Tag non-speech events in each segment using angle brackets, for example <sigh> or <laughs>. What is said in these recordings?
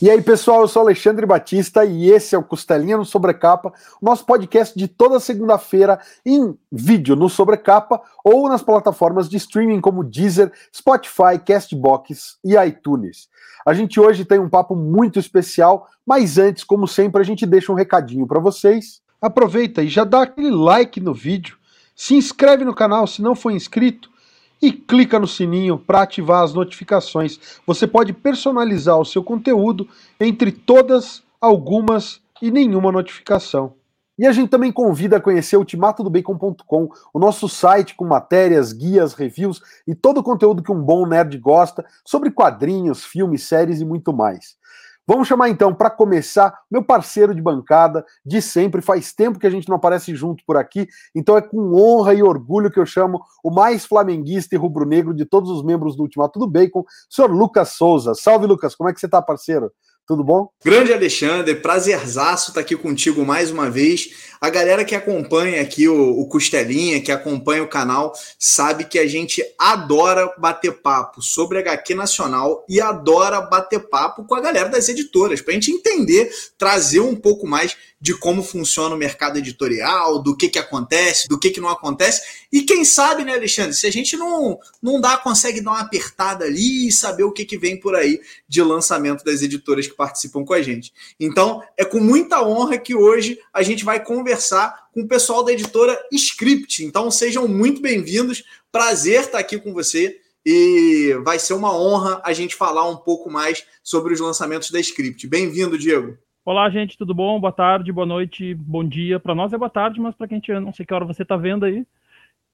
E aí, pessoal, eu sou Alexandre Batista e esse é o Costelinha no Sobrecapa, nosso podcast de toda segunda-feira em vídeo no Sobrecapa ou nas plataformas de streaming como Deezer, Spotify, Castbox e iTunes. A gente hoje tem um papo muito especial, mas antes, como sempre, a gente deixa um recadinho para vocês. Aproveita e já dá aquele like no vídeo, se inscreve no canal se não for inscrito e clica no sininho para ativar as notificações. Você pode personalizar o seu conteúdo entre todas, algumas e nenhuma notificação. E a gente também convida a conhecer ultimatodobacon.com, o nosso site com matérias, guias, reviews e todo o conteúdo que um bom nerd gosta sobre quadrinhos, filmes, séries e muito mais. Vamos chamar então, para começar, meu parceiro de bancada de sempre. Faz tempo que a gente não aparece junto por aqui, então é com honra e orgulho que eu chamo o mais flamenguista e rubro-negro de todos os membros do Ultimato do Bacon, senhor Lucas Souza. Salve, Lucas, como é que você está, parceiro? Tudo bom? Grande Alexandre, prazerzaço estar tá aqui contigo mais uma vez. A galera que acompanha aqui o, o, Costelinha, que acompanha o canal, sabe que a gente adora bater papo sobre HQ Nacional e adora bater papo com a galera das editoras, para a gente entender, trazer um pouco mais de como funciona o mercado editorial, do que, que acontece, do que, que não acontece. E quem sabe, né, Alexandre, se a gente não, não dá, consegue dar uma apertada ali e saber o que, que vem por aí de lançamento das editoras que participam com a gente. Então, é com muita honra que hoje a gente vai conversar com o pessoal da editora Script. Então, sejam muito bem-vindos. Prazer estar aqui com você. E vai ser uma honra a gente falar um pouco mais sobre os lançamentos da Script. Bem-vindo, Diego. Olá, gente, tudo bom? Boa tarde, boa noite, bom dia. Para nós é boa tarde, mas para quem gente não sei que hora você está vendo aí.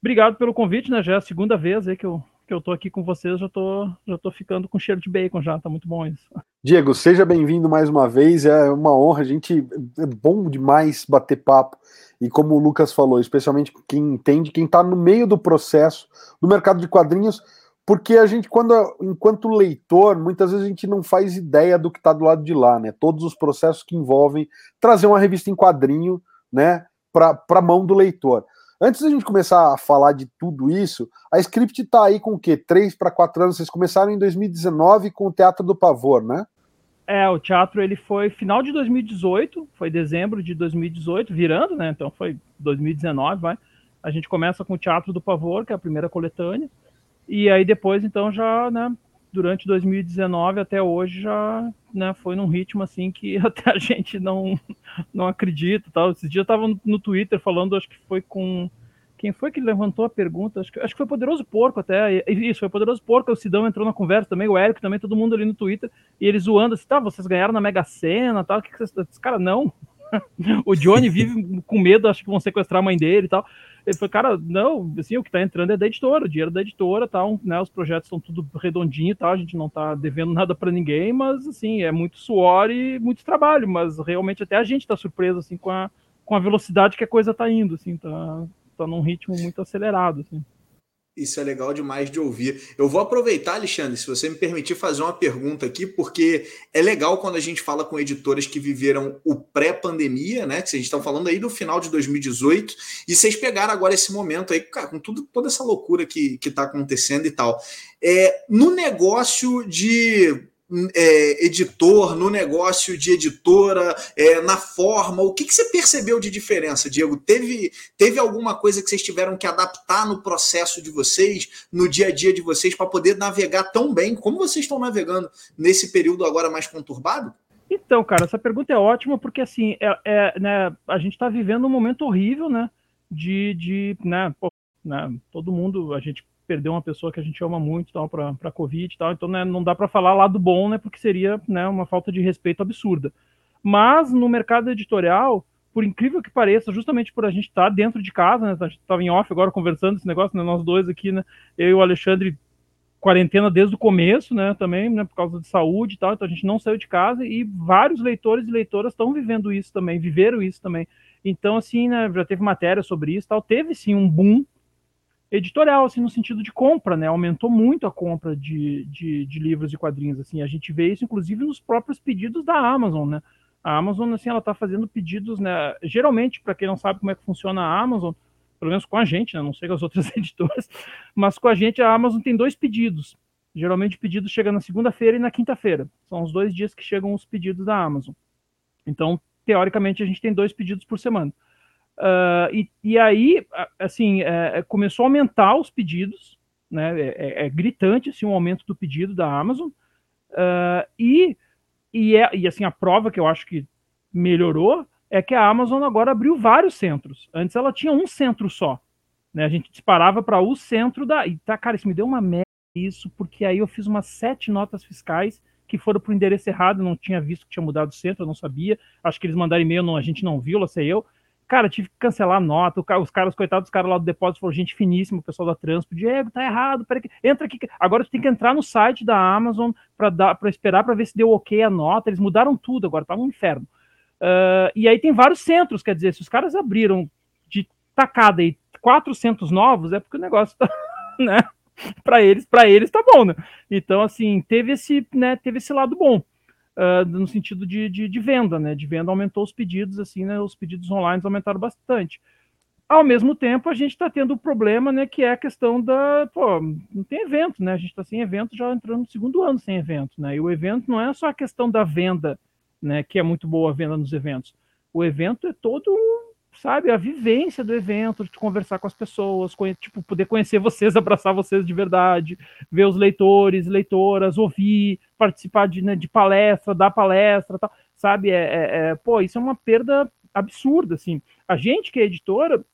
Obrigado pelo convite, né? Já é a segunda vez aí que eu, que eu tô aqui com vocês, já tô, já tô ficando com cheiro de bacon já, tá muito bom isso. Diego, seja bem-vindo mais uma vez, é uma honra, a gente é bom demais bater papo. E como o Lucas falou, especialmente quem entende, quem está no meio do processo do mercado de quadrinhos, porque a gente, quando enquanto leitor, muitas vezes a gente não faz ideia do que está do lado de lá, né? Todos os processos que envolvem trazer uma revista em quadrinho, né, para a mão do leitor. Antes da gente começar a falar de tudo isso, a Script está aí com o quê? Três para quatro anos. Vocês começaram em 2019 com o Teatro do Pavor, né? É, o teatro ele foi final de 2018, foi dezembro de 2018, virando, né? Então foi 2019, vai. A gente começa com o Teatro do Pavor, que é a primeira coletânea. E aí depois, então, já, né, durante 2019 até hoje já, né, foi num ritmo assim que <laughs> até a gente não não acredita, tal. Esses dias eu tava no, Twitter falando, acho que foi com quem foi que levantou a pergunta? Acho que, acho que foi Poderoso Porco até. Isso, foi Poderoso Porco. O Sidão entrou na conversa também, o Érico também, todo mundo ali no Twitter. E eles zoando assim, tá, vocês ganharam na Mega Sena tal. Que, que vocês. Cara, não. <laughs> o Johnny vive com medo, acho que vão sequestrar a mãe dele e tal. Ele falou, cara, não, assim, o que tá entrando é da editora, o dinheiro da editora, tal, né? Os projetos são tudo redondinho e tal, a gente não tá devendo nada para ninguém, mas assim, é muito suor e muito trabalho, mas realmente até a gente tá surpreso assim com a, com a velocidade que a coisa tá indo, assim, tá, tá num ritmo muito acelerado, assim. Isso é legal demais de ouvir. Eu vou aproveitar, Alexandre, se você me permitir fazer uma pergunta aqui, porque é legal quando a gente fala com editoras que viveram o pré-pandemia, né? Que a gente está falando aí do final de 2018, e vocês pegaram agora esse momento aí, cara, com tudo, toda essa loucura que está acontecendo e tal. É, no negócio de é, editor, no negócio de editora, é, na forma? O que, que você percebeu de diferença, Diego? Teve, teve alguma coisa que vocês tiveram que adaptar no processo de vocês, no dia a dia de vocês, para poder navegar tão bem como vocês estão navegando nesse período agora mais conturbado? Então, cara, essa pergunta é ótima porque assim, é, é né, a gente está vivendo um momento horrível, né? De, de né, pô, né, todo mundo, a gente perdeu uma pessoa que a gente ama muito tal para para covid e tal. Então né, não dá para falar lado bom né porque seria né, uma falta de respeito absurda. Mas no mercado editorial por incrível que pareça justamente por a gente estar tá dentro de casa né a gente estava em off agora conversando esse negócio né, nós dois aqui né eu e o Alexandre quarentena desde o começo né também né por causa de saúde e tal. Então a gente não saiu de casa e vários leitores e leitoras estão vivendo isso também viveram isso também. Então assim né já teve matéria sobre isso tal. Teve sim um boom editorial, assim, no sentido de compra, né? Aumentou muito a compra de, de, de, livros e quadrinhos, assim. A gente vê isso, inclusive, nos próprios pedidos da Amazon, né? A Amazon, assim, ela tá fazendo pedidos, né? Geralmente, para quem não sabe como é que funciona a Amazon, pelo menos com a gente, né? Não sei com as outras <laughs> editoras, mas com a gente, a Amazon tem dois pedidos. Geralmente o pedido chega na segunda-feira e na quinta-feira. São os dois dias que chegam os pedidos da Amazon. Então, teoricamente, a gente tem dois pedidos por semana. Uh, e, e, aí, assim, é, é, começou a aumentar os pedidos, né? É, é, é, gritante assim, o aumento do pedido da Amazon. Uh, e, e, é, e assim, a prova que eu acho que melhorou é que a Amazon agora abriu vários centros. Antes ela tinha um centro só. Né? A gente disparava para o centro da. E tá, cara, isso me deu uma merda isso, porque aí eu fiz umas sete notas fiscais que foram para o endereço errado, não tinha visto que tinha mudado o centro, eu não sabia. Acho que eles mandaram e-mail, não, a gente não viu, lá sei eu. Cara, tive que cancelar a nota. Os caras, coitados, os caras lá do depósito foram gente finíssima, o pessoal da Transpo. Diego, tá errado, peraí. Entra aqui. Agora tu tem que entrar no site da Amazon para esperar para ver se deu ok a nota. Eles mudaram tudo agora, tá um inferno. Uh, e aí tem vários centros, quer dizer, se os caras abriram de tacada aí 400 novos, é porque o negócio tá, <laughs> né? para eles, para eles tá bom, né? Então, assim, teve esse, né, teve esse lado bom. Uh, no sentido de, de, de, venda, né? De venda aumentou os pedidos, assim, né? Os pedidos online aumentaram bastante. Ao mesmo tempo, a gente está tendo o problema, né? Que é a questão da. Pô, não tem evento, né? A gente está sem evento, já entrando no segundo ano sem evento, né? E o evento não é só a questão da venda, né? Que é muito boa a venda nos eventos. O evento é todo sabe, a vivência do evento, de conversar com as pessoas, tipo, poder conhecer vocês, <laughs> abraçar vocês de verdade, ver os leitores, leitoras, ouvir, participar de, né, de palestra, dar palestra, tal, sabe? É, é, é, pô, isso é uma perda absurda, assim. A gente que é editora,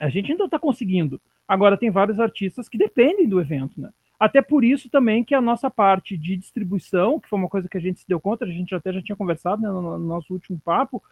a gente ainda está conseguindo. Agora tem vários artistas que dependem do evento, né? Até por isso também que a nossa parte de distribuição, que foi uma coisa que a gente se deu conta, a gente até já tinha conversado né, no nosso último papo,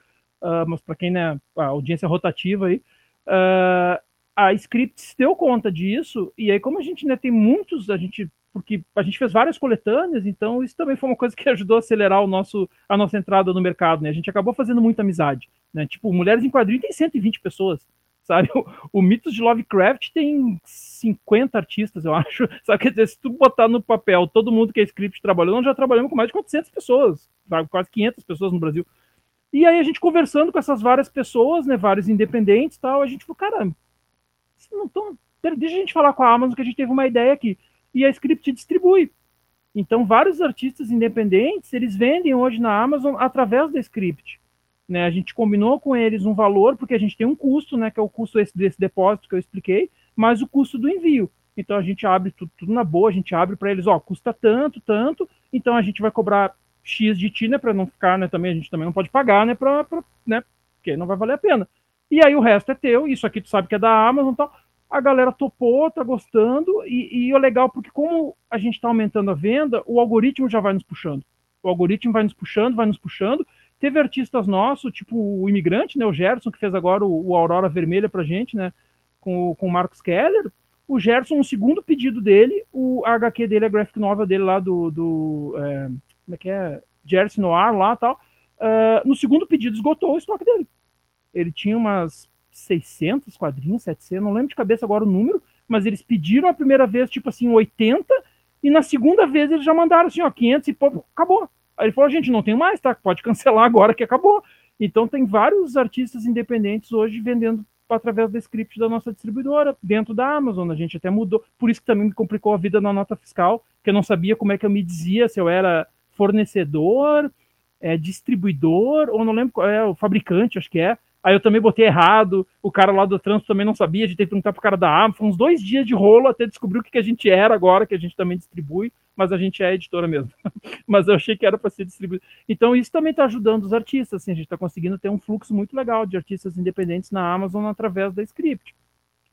uh, mas para quem né, a audiência rotativa aí, uh, a Scripts deu conta disso, e aí como a gente né, tem muitos, a gente porque a gente fez várias coletâneas, então isso também foi uma coisa que <laughs> ajudou a acelerar o nosso, a nossa entrada no mercado, né? A gente acabou fazendo muita amizade, né? Tipo, Mulheres em Quadrinho tem 120 pessoas, <laughs> sabe? O, o Mitos de Lovecraft tem 50 artistas, eu <laughs> acho. Sabe? Quer dizer, se tu botar no papel todo mundo que é script trabalhou, nós já trabalhamos com mais de 400 pessoas, sabe? quase 500 pessoas no Brasil. E aí a gente conversando com essas várias pessoas, né, vários independentes tal, a gente falou, cara, não tão... deixa a gente falar com a Amazon que a gente teve uma ideia aqui. E a Script distribui. Então, vários artistas independentes, eles vendem hoje na Amazon através da Script. Né, a gente combinou com eles um valor, porque a gente tem um custo, né, que é o custo desse, desse depósito que eu expliquei, mais o custo do envio. Então a gente abre tudo, tudo na boa, a gente abre para eles, ó, custa tanto, tanto, então a gente vai cobrar X de ti, né, para não ficar, né, também a gente também não pode pagar, né, para, né, porque não vai valer a pena. E aí o resto é teu, isso aqui tu sabe que é da Amazon e tal. A galera topou, tá gostando, e, e é legal porque como a gente está aumentando a venda, o algoritmo já vai nos puxando. O algoritmo vai nos puxando, vai nos puxando. Teve artistas nossos, tipo o Imigrante, né, o Gerson, que fez agora o, o Aurora Vermelha pra gente, né, com, com o Marcos Keller. O Gerson, o segundo pedido dele, o HQ dele, a graphic novel dele lá do, do é, como é que é? Jersey Noir lá tal. Uh, no segundo pedido esgotou o estoque dele. Ele tinha umas 600 quadrinhos, 700, não lembro de cabeça agora o número, mas eles pediram a primeira vez, tipo assim, 80, e na segunda vez eles já mandaram assim, ó, 500 e pô, acabou. Aí ele falou, gente, não tem mais, tá? Pode cancelar agora que acabou. Então tem vários artistas independentes hoje vendendo através do script da nossa distribuidora, dentro da Amazon. A gente até mudou, por isso que também me complicou a vida na nota fiscal, que eu não sabia como é que eu me dizia se eu era fornecedor, é, distribuidor, ou não lembro qual é, o fabricante, acho que é. Aí eu também botei errado, o cara lá do trânsito também não sabia, a gente teve que perguntar pro cara da Amazon, uns dois dias de rolo até descobrir o que, que a gente era agora, que a gente também distribui, mas a gente é editora mesmo. <laughs> mas eu achei que era para ser distribuído. Então isso também está ajudando os artistas, assim, a gente está conseguindo ter um fluxo muito legal de artistas independentes na Amazon através da Script.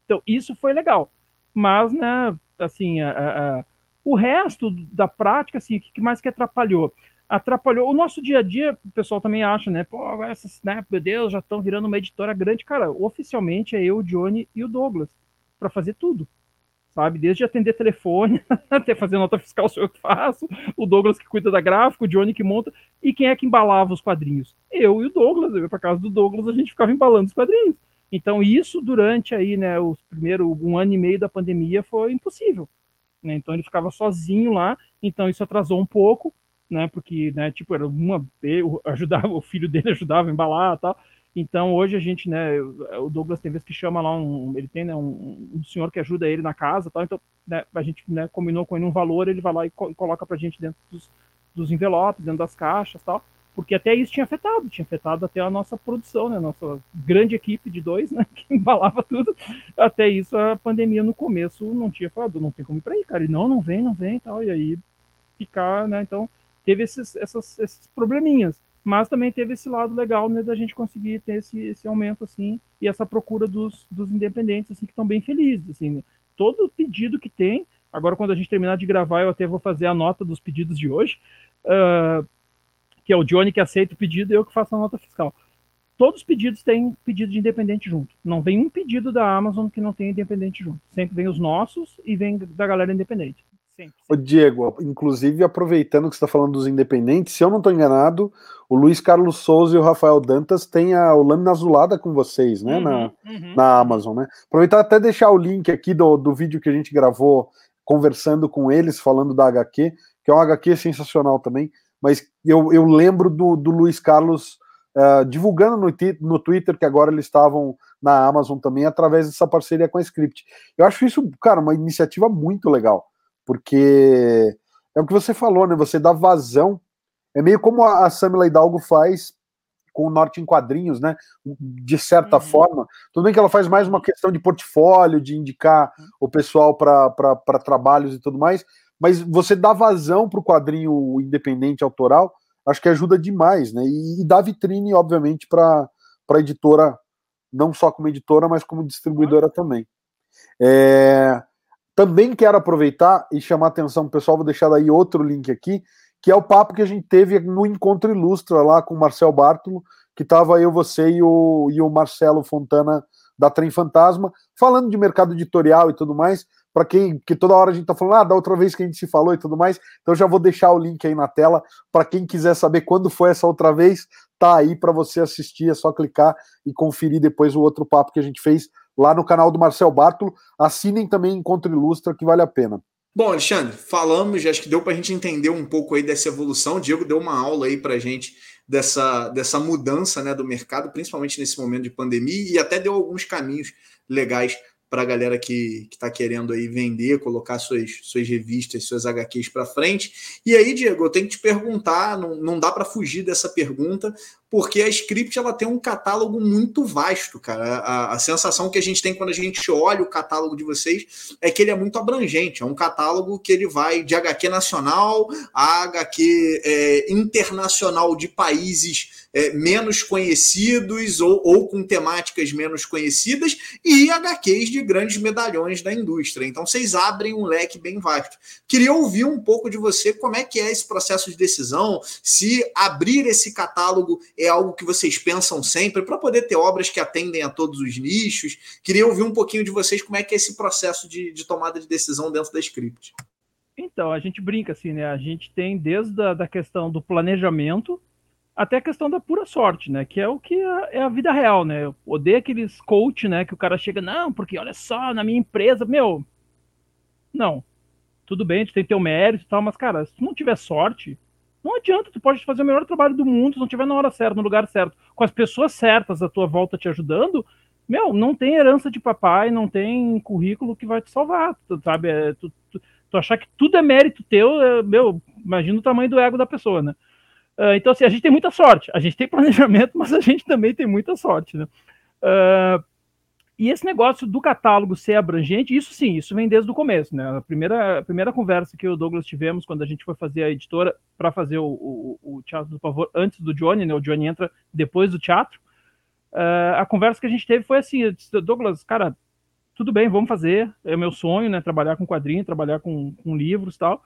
Então isso foi legal. Mas, né, assim, a, a, o resto da prática, assim, o que mais que atrapalhou? Atrapalhou o nosso dia a dia, o pessoal também acha, né? Pô, essas, né, meu Deus, já estão virando uma editora grande. Cara, oficialmente é eu, o Johnny e o Douglas para fazer tudo. Sabe? Desde atender telefone <laughs> até fazer nota fiscal, sou eu que faço, o Douglas que cuida da gráfica, o Johnny que monta, e quem é que embalava os quadrinhos? Eu e o Douglas, eu ia para casa do Douglas, a gente ficava embalando os quadrinhos. Então, isso durante aí, né, os primeiro um ano e meio da pandemia foi impossível né? Então ele ficava sozinho lá, então isso atrasou um pouco, né? Porque, né, tipo, era uma ajudava <laughs> o filho dele ajudava a embalar, tal. Então hoje a gente, né, o Douglas tem vezes que chama lá um, ele tem né, um, um senhor que ajuda ele na casa, tal, então né, a gente né, combinou com ele um valor, ele vai lá e, co coloca para a gente dentro dos, dos envelopes, dentro das caixas, tal, porque até isso tinha afetado, tinha afetado até a nossa produção, né, nossa grande equipe de dois, né, <laughs> que embalava tudo, até isso a pandemia no começo não tinha falado, não tem como ir para aí, cara, e não, não vem, não vem, tal, e aí ficar, né, então teve esses, essas, esses probleminhas. Mas também teve esse lado legal né, da gente conseguir ter esse, esse aumento assim e essa procura dos, dos independentes assim que estão bem felizes assim né? todo pedido que tem agora quando a gente terminar de gravar eu até vou fazer a nota dos pedidos de hoje uh, que é o Johnny que aceita o pedido e eu que faço a nota fiscal todos os pedidos têm pedido de independente junto não vem um pedido da Amazon que não tenha independente junto sempre vem os nossos e vem da galera independente Sempre, O Diego, inclusive aproveitando que você está falando dos independentes, se eu não estou enganado, o Luiz Carlos Souza e o Rafael Dantas têm a o Lâmina Azulada com vocês, né? Uhum, na, uhum. na Amazon, né? Aproveitar até deixar o link aqui do, do vídeo que a gente gravou conversando com eles, falando da HQ, que é uma HQ sensacional também, mas eu, eu lembro do, do Luiz Carlos uh, divulgando no, no Twitter que agora eles estavam na Amazon também, através dessa parceria com a Script. Eu acho isso, cara, uma iniciativa muito legal porque é o que você falou, né? Você dá vazão. É meio como a Samila Hidalgo faz com o Norte em Quadrinhos, né? De certa uhum. forma. Tudo bem que ela faz mais uma questão de portfólio, de indicar uhum. o pessoal para trabalhos e tudo mais, mas você dá vazão para o quadrinho independente autoral, acho que ajuda demais, né? E, e dá vitrine, obviamente, para a editora, não só como editora, mas como distribuidora também. É, também quero aproveitar e chamar a atenção do pessoal, vou deixar daí outro link aqui, que é o papo que a gente teve no Encontro Ilustra lá com o Marcel Bartolo, que estava eu, você e o, e o Marcelo Fontana da Trem Fantasma, falando de mercado editorial e tudo mais, para quem, que toda hora a gente está falando, ah, da outra vez que a gente se falou e tudo mais, então já vou deixar o link aí na tela, para quem quiser saber quando foi essa outra vez, tá aí para você assistir, é só clicar e conferir depois o outro papo que a gente fez lá no canal do Marcel Bartolo. Assinem também Encontro Ilustra, que vale a pena. Bom, Alexandre, falamos, acho que deu para a gente entender um pouco aí dessa evolução. O Diego deu uma aula aí para a gente dessa, dessa mudança né, do mercado, principalmente nesse momento de pandemia, e até deu alguns caminhos legais para a galera que está querendo aí vender, colocar suas, suas revistas, suas HQs para frente. E aí, Diego, eu tenho que te perguntar, não, não dá para fugir dessa pergunta, porque a Script ela tem um catálogo muito vasto, cara. A, a, sensação que a gente tem quando a gente olha o catálogo de vocês é que ele é muito abrangente. É um catálogo que ele vai de HQ nacional a HQ é, internacional de países é, menos conhecidos ou, ou com temáticas menos conhecidas e HQs de grandes medalhões da indústria. Então vocês abrem um leque bem vasto. Queria ouvir um pouco de você como é que é esse processo de decisão, se abrir esse catálogo é algo que vocês pensam sempre para poder ter obras que atendem a todos os nichos. Queria ouvir um pouquinho de vocês como é que é esse processo de, de tomada de decisão dentro da script. Então, a gente brinca assim, né? A gente tem desde a da questão do planejamento até a questão da pura sorte, né? Que é o que é, é a vida real, né? Eu odeio aqueles coach, né? Que o cara chega, não, porque olha só, na minha empresa, meu. Não. Tudo bem, tu tem teu mérito e tal, mas, cara, se tu não tiver sorte, não adianta, tu pode fazer o melhor trabalho do mundo se não estiver na hora certa, no lugar certo, com as pessoas certas à tua volta te ajudando. Meu, não tem herança de papai, não tem currículo que vai te salvar, tu, sabe? É, tu, tu, tu, achar que tudo é mérito teu, é, meu, imagina o tamanho do ego da pessoa, né? Uh, então, assim, a gente tem muita sorte, a gente tem planejamento, <laughs> mas a gente também tem muita sorte, né? Uh, e esse negócio do catálogo ser abrangente, isso sim, isso vem desde o começo, né? A primeira, a primeira conversa que eu e o Douglas tivemos quando a gente foi fazer a editora para fazer o, o, o, Teatro do Pavor antes do Johnny, né? O Johnny entra depois do teatro. Uh, a conversa que a gente teve foi assim: disse, Douglas, cara, tudo bem, vamos fazer. É meu sonho, né? Trabalhar com quadrinho, trabalhar com, com livros tal,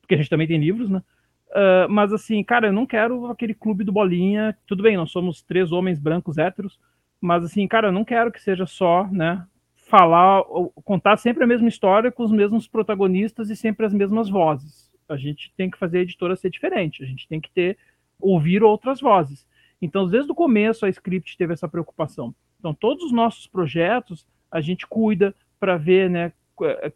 porque a gente também tem livros, né? Uh, mas assim, cara, eu não quero aquele clube do bolinha. Tudo bem, nós somos três homens brancos héteros mas assim, cara, eu não quero que seja só, né, falar, contar sempre a mesma história com os mesmos protagonistas e sempre as mesmas vozes. A gente tem que fazer a editora ser diferente, a gente tem que ter ouvir outras vozes. Então, desde o começo a Script teve essa preocupação. Então, todos os nossos projetos a gente cuida para ver, né,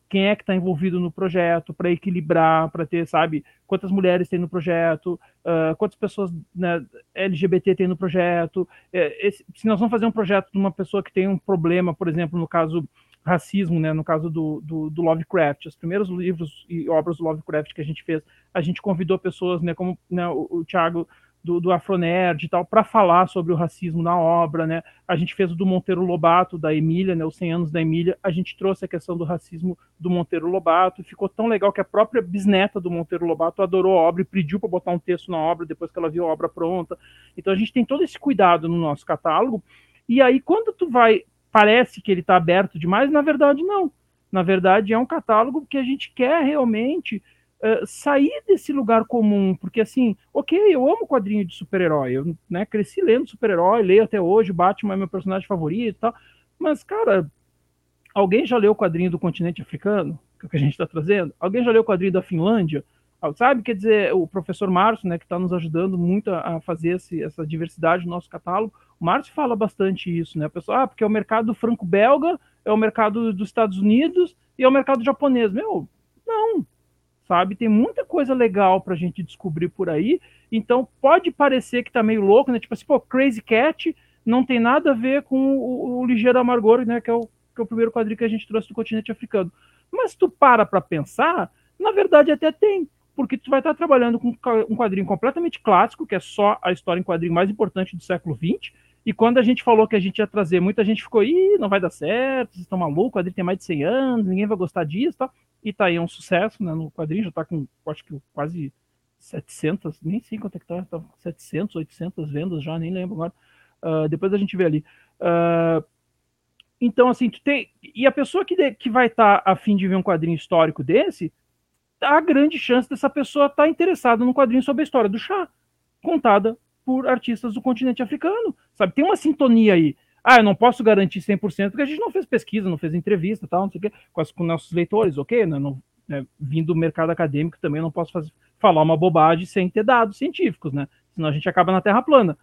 quem é que está envolvido no projeto, para equilibrar, para ter, sabe, quantas mulheres tem no projeto, uh, quantas pessoas né, LGBT tem no projeto. É, esse, se nós vamos fazer um projeto de uma pessoa que tem um problema, por exemplo, no caso racismo, né, no caso do, do, do, Lovecraft, os primeiros livros e obras do Lovecraft que a gente fez, a gente convidou pessoas, né, como né, o, o Thiago do, do Afronerd e tal, para falar sobre o racismo na obra, né? A gente fez o do Monteiro Lobato, da Emília, né? Os 100 anos da Emília, a gente trouxe a questão do racismo do Monteiro Lobato, ficou tão legal que a própria bisneta do Monteiro Lobato adorou a obra e pediu para botar um texto na obra depois que ela viu a obra pronta. Então a gente tem todo esse cuidado no nosso catálogo, e aí quando tu vai, parece que ele está aberto demais, na verdade não. Na verdade é um catálogo que a gente quer realmente uh, sair desse lugar comum, porque assim, ok, eu amo quadrinho de super-herói, eu né, cresci lendo super-herói, leio até hoje, Batman é meu personagem favorito e tal, mas, cara, alguém já leu o quadrinho do continente africano, que é o que a gente está trazendo? Alguém já leu o quadrinho da Finlândia? Ah, sabe, quer dizer, o professor Márcio, né, que está nos ajudando muito a, fazer esse, essa diversidade no nosso catálogo, o Márcio fala bastante isso, né? A pessoa, ah, porque é o mercado franco-belga, é o mercado dos Estados Unidos e é o mercado japonês. Meu, não, sabe? Tem muita coisa legal pra gente descobrir por aí. Então pode parecer que tá meio louco, né? Tipo assim, pô, Crazy Cat não tem nada a ver com o, o Ligeiro Amargor, né? Que é o, que é o primeiro quadrinho que a gente trouxe do continente africano. Mas tu para pra pensar, na verdade até tem. Porque tu vai estar trabalhando com um quadrinho completamente clássico, que é só a história em quadrinho mais importante do século XX. E quando a gente falou que a gente ia trazer, muita gente ficou, ih, não vai dar certo, vocês estão malucos, o quadrinho tem mais de 100 anos, ninguém vai gostar disso, tá? E tá aí é um sucesso, né? No quadrinho já tá com, acho que quase 700, nem sei quanto é que tá, tá 700, 800 vendas já, nem lembro agora. Uh, depois a gente vê ali. Uh, então, assim, tu tem. E a pessoa que, de, que vai estar tá a fim de ver um quadrinho histórico desse, há grande chance dessa pessoa estar tá interessada num quadrinho sobre a história do chá, contada por artistas do continente africano. Sabe? Tem uma sintonia aí. Ah, eu não posso garantir 100%, porque a gente não fez pesquisa, não fez entrevista, tal, não sei o quê, com, as, com nossos leitores, ok? Né? Não, né, vindo do mercado acadêmico também não posso fazer, falar uma bobagem sem ter dados científicos, né? Senão a gente acaba na Terra plana.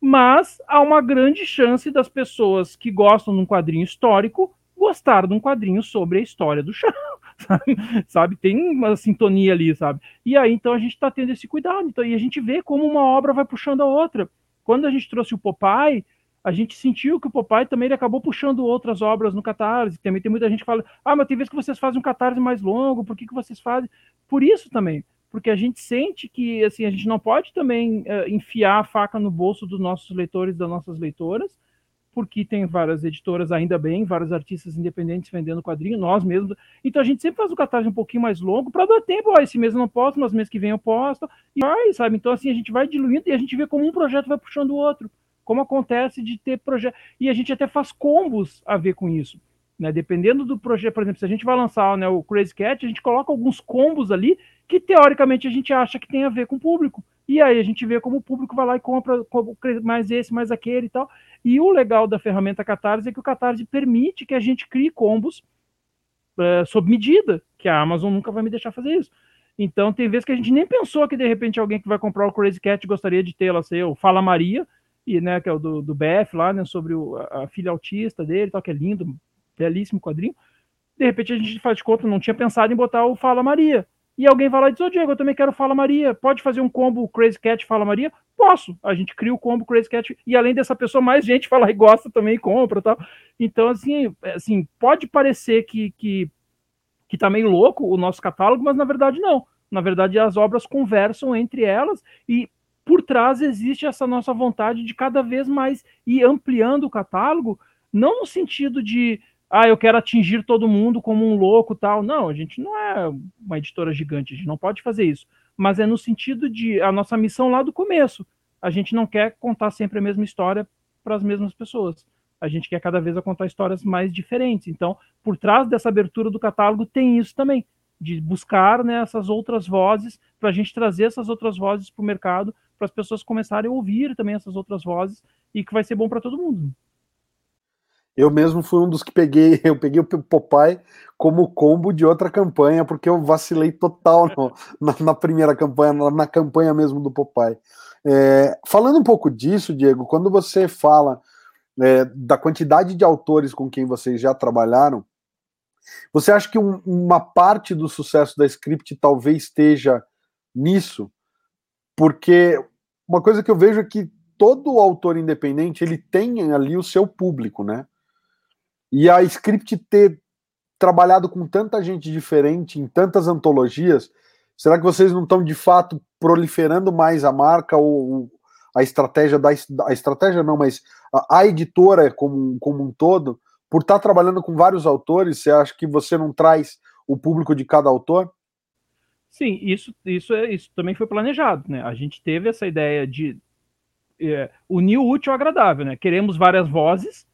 Mas há uma grande chance das pessoas que gostam de um quadrinho histórico gostar de um quadrinho sobre a história do chão, <laughs> sabe? sabe? Tem uma sintonia ali, sabe? E aí, então, a gente está tendo esse cuidado. Então, e a gente vê como uma obra vai puxando a outra. Quando a gente trouxe o Popeye, a gente sentiu que o Popeye também ele acabou puxando outras obras no Catarse. Também tem muita gente que fala, ah, mas tem vezes que vocês fazem um Catarse mais longo, por que, que vocês fazem? Por isso também, porque a gente sente que assim a gente não pode também uh, enfiar a faca no bolso dos nossos leitores, das nossas leitoras, porque tem várias editoras, ainda bem, vários artistas independentes vendendo quadrinho, nós mesmos. Então a gente sempre faz o catarse um pouquinho mais longo para dar tempo, ó, esse mês eu não posso, mas mês que vem eu posto, e vai, sabe? Então assim a gente vai diluindo e a gente vê como um projeto vai puxando o outro como acontece de ter projeto. E a gente até faz combos a ver com isso. Né? Dependendo do projeto, por exemplo, se a gente vai lançar né, o Crazy Cat, a gente coloca alguns combos ali que teoricamente a gente acha que tem a ver com o público. E aí a gente vê como o público vai lá e compra mais esse, mais aquele e tal. E o legal da ferramenta Catarse é que o Catarse permite que a gente crie combos uh, sob medida, que a Amazon nunca vai me deixar fazer isso. Então tem vezes que a gente nem pensou que de repente alguém que vai comprar o Crazy Cat gostaria de ter, ela ser o Fala Maria, e, né, que é o do, do BF lá, né, sobre o, a, filha autista dele, tal, que é lindo, belíssimo quadrinho. De repente a gente faz de conta, não tinha pensado em botar o Fala Maria. E alguém vai lá e diz, ô Diego, eu também quero Fala Maria. Pode fazer um combo Crazy Cat Fala Maria? Posso. A gente cria o combo Crazy Cat. E além dessa pessoa, mais gente fala e gosta também e compra tal. Então, assim, é, assim pode parecer que, que, que tá meio louco o nosso catálogo, mas na verdade não. Na verdade, as obras conversam entre elas e por trás existe essa nossa vontade de cada vez mais ir ampliando o catálogo, não no sentido de ah, eu quero atingir todo mundo como um louco tal. Não, a gente não é uma editora gigante, a gente não pode fazer isso. Mas é no sentido de a nossa missão lá do começo. A gente não quer contar sempre a mesma história para as mesmas pessoas. A gente quer cada vez contar histórias mais diferentes. Então, por trás dessa abertura do catálogo tem isso também, de buscar né, essas outras vozes, para a gente trazer essas outras vozes para o mercado para as pessoas começarem a ouvir também essas outras vozes e que vai ser bom para todo mundo. Eu mesmo fui um dos que peguei, <laughs> eu peguei o Popeye como combo de outra campanha, porque eu vacilei total no, na, na, primeira campanha, na, na, campanha mesmo do Popeye. É, falando um pouco disso, Diego, quando você fala é, da quantidade de autores com quem vocês já trabalharam, Você acha que um, uma parte do sucesso da script talvez esteja nisso? Porque uma coisa que eu vejo é que todo autor independente ele tem ali o seu público, né? E a script ter trabalhado com tanta gente diferente em tantas antologias, será que vocês não estão de fato proliferando mais a marca ou a estratégia da a estratégia não, mas a, a editora como, como um todo, por estar trabalhando com vários autores, você acha que você não traz o público de cada autor? Sim, isso, isso, é, isso também foi planejado, né? A gente teve essa ideia de é, unir o útil ao agradável, né? Queremos várias vozes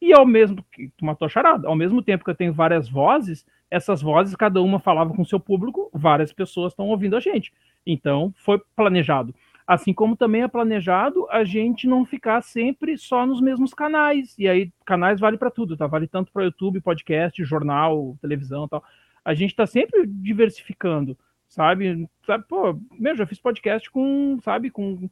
e ao mesmo que tu matou a charada, ao mesmo tempo que eu tenho várias vozes, essas vozes cada uma falava com seu público, várias pessoas estão ouvindo a gente. Então foi planejado. Assim como também é planejado a gente não ficar sempre só nos mesmos canais. E aí canais vale para tudo, tá? Vale tanto para YouTube, podcast, jornal, televisão, tal. A gente está sempre diversificando, sabe? sabe? Pô, meu, já fiz podcast com, sabe, com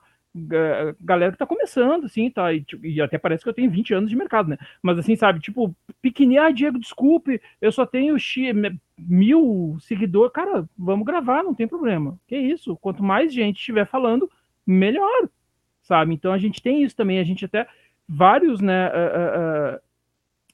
galera que tá começando, assim, tá? E, tipo, e, até parece que eu tenho 20 anos de mercado, né? Mas assim, sabe, tipo, pequenininho, ah, Diego, desculpe, eu só tenho x, mil seguidores. Cara, vamos gravar, não tem problema. Que isso? Quanto mais gente estiver falando, melhor, sabe? Então a gente tem isso também, a gente até vários, né, uh, uh,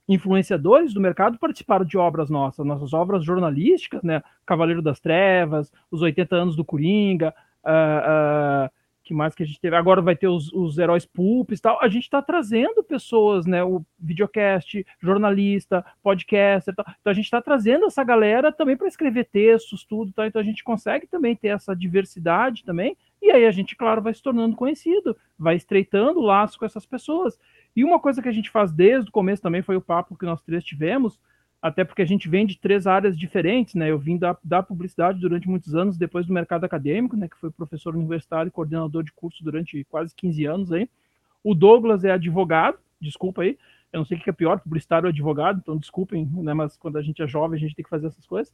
influenciadores do mercado participaram de obras nossas, nossas obras jornalísticas, né? Cavaleiro das Trevas, os 80 anos do Coringa, uh, que mais que a gente teve? Agora vai ter os, os heróis pulps e tal. A gente está trazendo pessoas, né? O videocast, jornalista, podcaster. Tal. Então a gente está trazendo essa galera também para escrever textos, tudo, tá? Então a gente consegue também ter essa diversidade também. E aí a gente, claro, vai se tornando conhecido, vai estreitando o laço com essas pessoas. E uma coisa que a gente faz desde o começo também foi o papo que nós três tivemos até porque a gente vem de três áreas diferentes, né? Eu vim da, da publicidade durante muitos anos, depois do mercado acadêmico, né? Que foi professor universitário e coordenador de curso durante quase 15 anos aí. O Douglas é advogado, desculpa aí, eu não sei o que é pior, publicitário ou advogado, então desculpem, né? Mas quando a gente é jovem, a gente tem que fazer essas coisas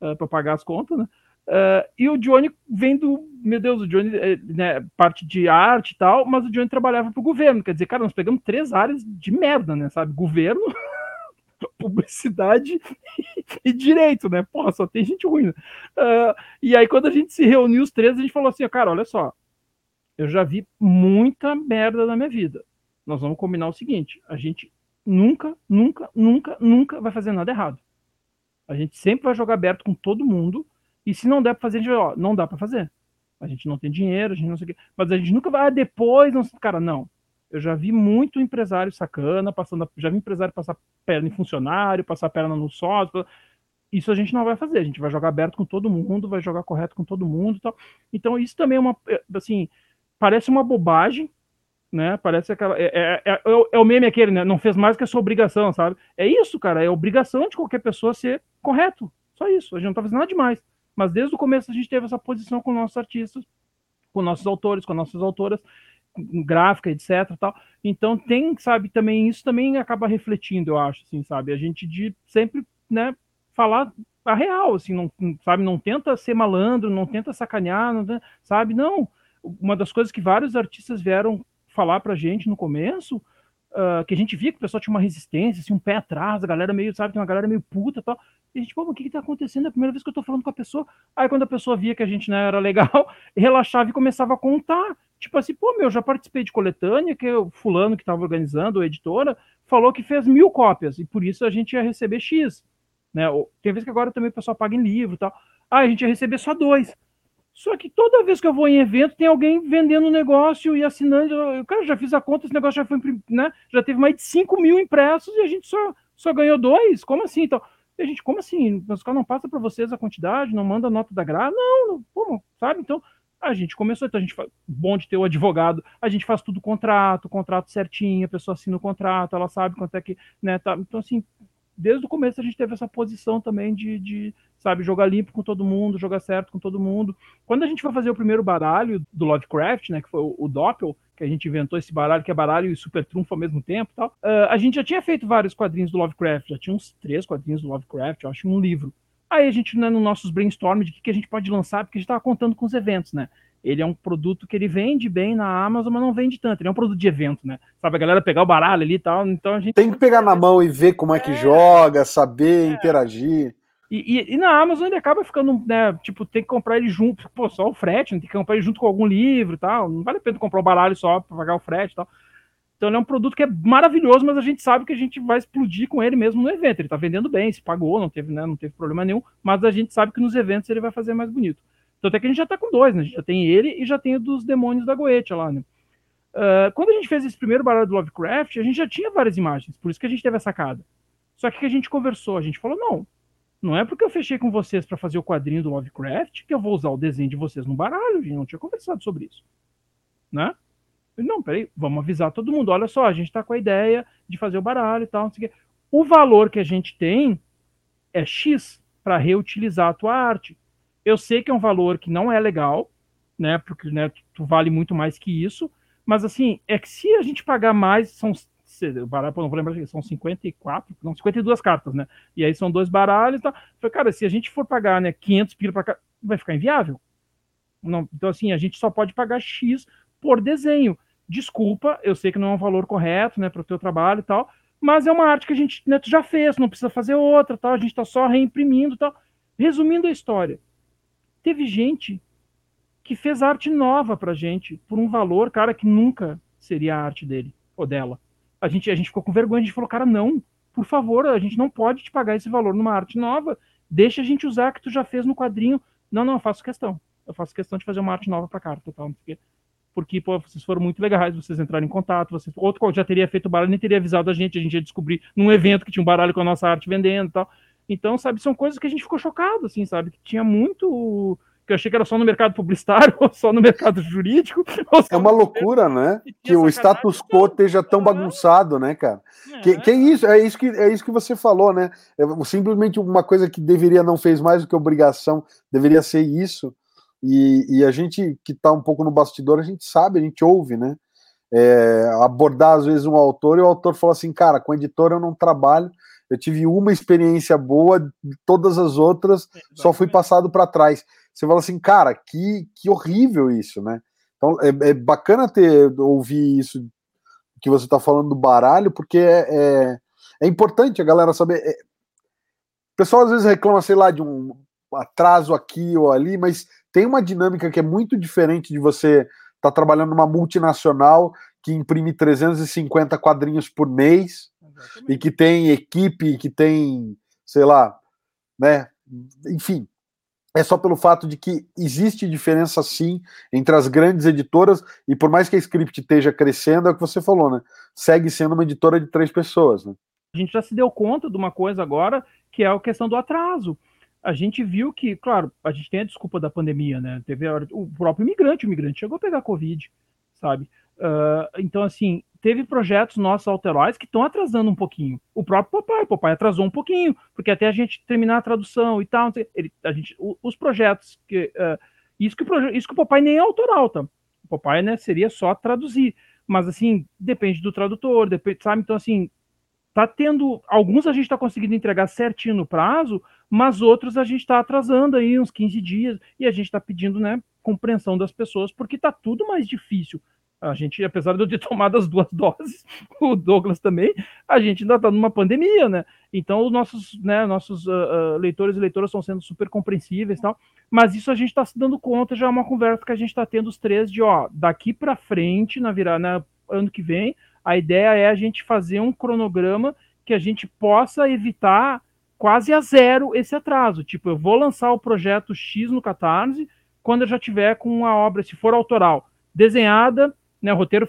uh, eh, para pagar as contas, né? Uh, e o Johnny vem do. Meu Deus, o Johnny, é, né, parte de arte e tal, mas o Johnny trabalhava para o governo. Quer dizer, cara, nós pegamos três áreas de merda, né? Sabe? Governo, <laughs> publicidade e direito, né? Porra, só tem gente ruim. Né? Uh, e aí, quando a gente se reuniu os três, a gente falou assim: cara, olha só, eu já vi muita merda na minha vida. Nós vamos combinar o seguinte: a gente nunca, nunca, nunca, nunca vai fazer nada errado. A gente sempre vai jogar aberto com todo mundo. E se não der para fazer, a gente, ó, não dá para fazer. A gente não tem dinheiro, a gente não sei o quê. Mas a gente nunca vai, ah, depois, não, cara, não. Eu já vi muito empresário sacana, passando, já vi empresário passar perna em funcionário, passar perna no sócio. Isso a gente não vai fazer, a gente vai jogar aberto com todo mundo, vai jogar correto com todo mundo tal. Então, isso também é uma, é, assim, parece uma bobagem, né? Parece aquela. É, é, é, é, o meme aquele, né? Não fez mais que a sua obrigação, sabe? É isso, cara. É obrigação de qualquer pessoa ser correto. Só isso. A gente não tá fazendo nada demais. Mas desde o começo a gente teve essa posição com nossos artistas, com nossos autores, com nossas autoras gráfica, etc. Tal. Então tem, sabe, também isso também acaba refletindo, eu acho, assim, sabe, a gente de sempre, né, falar a real, assim, não, sabe, não tenta ser malandro, não tenta sacanear, não, sabe, não. Uma das coisas que vários artistas vieram falar pra gente no começo, uh, que a gente via que o pessoal tinha uma resistência, assim, um pé atrás, a galera meio, sabe, tem uma galera meio puta tal. E a gente, pô, o que que tá acontecendo? É a primeira vez que eu tô falando com a pessoa. Aí quando a pessoa via que a gente não né, era legal, <laughs> relaxava e começava a contar. Tipo assim, pô, meu, já participei de coletânea, que o fulano que estava organizando, a editora, falou que fez mil cópias, e por isso a gente ia receber X. Né? Tem vezes que agora também o pessoal paga em livro e tal. Ah, a gente ia receber só dois. Só que toda vez que eu vou em evento, tem alguém vendendo o negócio e assinando. Eu, cara, já fiz a conta, esse negócio já foi, né? Já teve mais de 5 mil impressos e a gente só, só ganhou dois? Como assim? Então, a gente, como assim? Os caras não passa para vocês a quantidade, não manda nota da grade? Não, não como, sabe? Então, a gente começou, então a gente faz, bom de ter o advogado, a gente faz tudo contrato, contrato certinho, a pessoa assina o contrato, ela sabe quanto é que, né, tá, então assim, desde o começo a gente teve essa posição também de, de, sabe, jogar limpo com todo mundo, jogar certo com todo mundo. Quando a gente foi fazer o primeiro baralho do Lovecraft, né, que foi o, o Doppel, que a gente inventou esse baralho, que é baralho e super trunfo ao mesmo tempo tal, uh, a gente já tinha feito vários quadrinhos do Lovecraft, já tinha uns três quadrinhos do Lovecraft, eu acho, um livro. Aí a gente, né, nos nossos brainstorm de o que, que a gente pode lançar, porque a gente estava contando com os eventos, né? ele é um produto que ele vende bem na Amazon, mas não vende tanto. Ele é um produto de evento, né? Sabe, a galera pegar o baralho ali e tal, então a gente... Tem que pegar na mão e ver como é que é, joga, saber, é. interagir. E, e, e, na Amazon ele acaba ficando, né, tipo, tem que comprar ele junto, pô, só o frete, tem que comprar ele junto com algum livro e tal, não vale a pena comprar o baralho só para pagar o frete e tal. Então ele é um produto que é maravilhoso, mas a gente sabe que a gente vai explodir com ele mesmo no evento. Ele tá vendendo bem, se pagou, não teve, né, não teve problema nenhum, mas a gente sabe que nos eventos ele vai fazer mais bonito. Então até que a gente já tá com dois, né? A gente já tem ele e já tem o dos demônios da Goethe lá, né? Uh, quando a gente fez esse primeiro baralho do Lovecraft, a gente já tinha várias imagens, por isso que a gente teve a sacada. Só que a gente conversou, a gente falou, não, não é porque eu fechei com vocês para fazer o quadrinho do Lovecraft que eu vou usar o desenho de vocês no baralho, gente não tinha conversado sobre isso. Né? Não, peraí, vamos avisar todo mundo. Olha só, a gente está com a ideia de fazer o baralho e tal. O valor que a gente tem é X para reutilizar a tua arte. Eu sei que é um valor que não é legal, né? Porque né, tu vale muito mais que isso. Mas assim, é que se a gente pagar mais, são baralho, não vou lembrar, são 54, não, 52 cartas, né? E aí são dois baralhos e tá? Falei, cara, se a gente for pagar, né, 500 pila para cá, vai ficar inviável. Não, então, assim, a gente só pode pagar X por desenho. Desculpa, eu sei que não é um valor correto, né, para o teu trabalho e tal, mas é uma arte que a gente né, já fez, não precisa fazer outra, tal, a gente está só reimprimindo tal. Resumindo a história, teve gente que fez arte nova pra gente por um valor, cara, que nunca seria a arte dele ou dela. A gente, a gente ficou com vergonha, a gente falou, cara, não, por favor, a gente não pode te pagar esse valor numa arte nova, deixa a gente usar que tu já fez no quadrinho. Não, não, eu faço questão. Eu faço questão de fazer uma arte nova pra carta, tal, porque porque pô, vocês foram muito legais, vocês entraram em contato, vocês, outro já teria feito baralho, nem teria avisado a gente, a gente ia descobrir num evento que tinha um baralho com a nossa arte vendendo tal. Então, sabe, são coisas que a gente ficou chocado, assim, sabe, que tinha muito que eu achei que era só no mercado publicitário, <laughs> ou só no mercado jurídico. é uma loucura, né? Que o status quo esteja tão bagunçado, né, cara? É. Que, que é isso, é isso que é isso que você falou, né? É, simplesmente uma coisa que deveria não fez mais do que obrigação, deveria ser isso. E, e a gente que está um pouco no bastidor, a gente sabe, a gente ouve, né? É, abordar às vezes um autor e o autor fala assim, cara, com editor eu não trabalho, eu tive uma experiência boa, todas as outras só fui passado para trás. Você fala assim, cara, que, que horrível isso, né? Então é, é bacana ter ouvir isso que você está falando do baralho, porque é, é, é, importante a galera saber. É, o pessoal às vezes reclama, sei lá, de um atraso aqui ou ali, mas tem uma dinâmica que é muito diferente de você estar tá trabalhando numa multinacional que imprime 350 quadrinhos por mês Exatamente. E que tem equipe, que tem, sei lá, né? Enfim, é só pelo fato de que existe diferença sim entre as grandes editoras e por mais que a Script esteja crescendo, é o que você falou, né? Segue sendo uma editora de três pessoas, né? A gente já se deu conta de uma coisa agora, que é a questão do atraso a gente viu que, claro, a gente tem a desculpa da pandemia, né? Teve o próprio imigrante, o imigrante chegou a pegar Covid, sabe? Uh, então, assim, teve projetos nossos alteróis que estão atrasando um pouquinho. O próprio papai, o papai atrasou um pouquinho, porque até a gente terminar a tradução e tal, ele, a gente, os projetos que. Uh, isso, que o isso que o papai nem é autoral, tá? O papai, né, seria só traduzir. Mas, assim, depende do tradutor, depende, sabe? Então, assim, tá tendo. Alguns a gente está conseguindo entregar certinho no prazo, mas outros a gente está atrasando aí uns 15 dias e a gente está pedindo né, compreensão das pessoas, porque está tudo mais difícil. A gente, apesar de eu ter <laughs> tomado as duas doses, o Douglas também, a gente ainda está numa pandemia, né? Então, os nossos, né, nossos uh, uh, leitores e leitoras estão sendo super compreensíveis e tal, mas isso a gente está se dando conta, já é uma conversa que a gente está tendo os três de, ó, daqui para frente, na virada, né, ano que vem, a ideia é a gente fazer um cronograma que a gente possa evitar quase a zero esse atraso. Tipo, eu vou lançar o projeto X no Catarse quando eu já tiver com uma obra, se for autoral, desenhada, né, roteiro,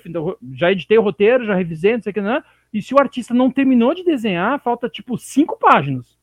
já editei o roteiro, já revisei, não sei o que, né? E se o artista não terminou de desenhar, falta tipo cinco páginas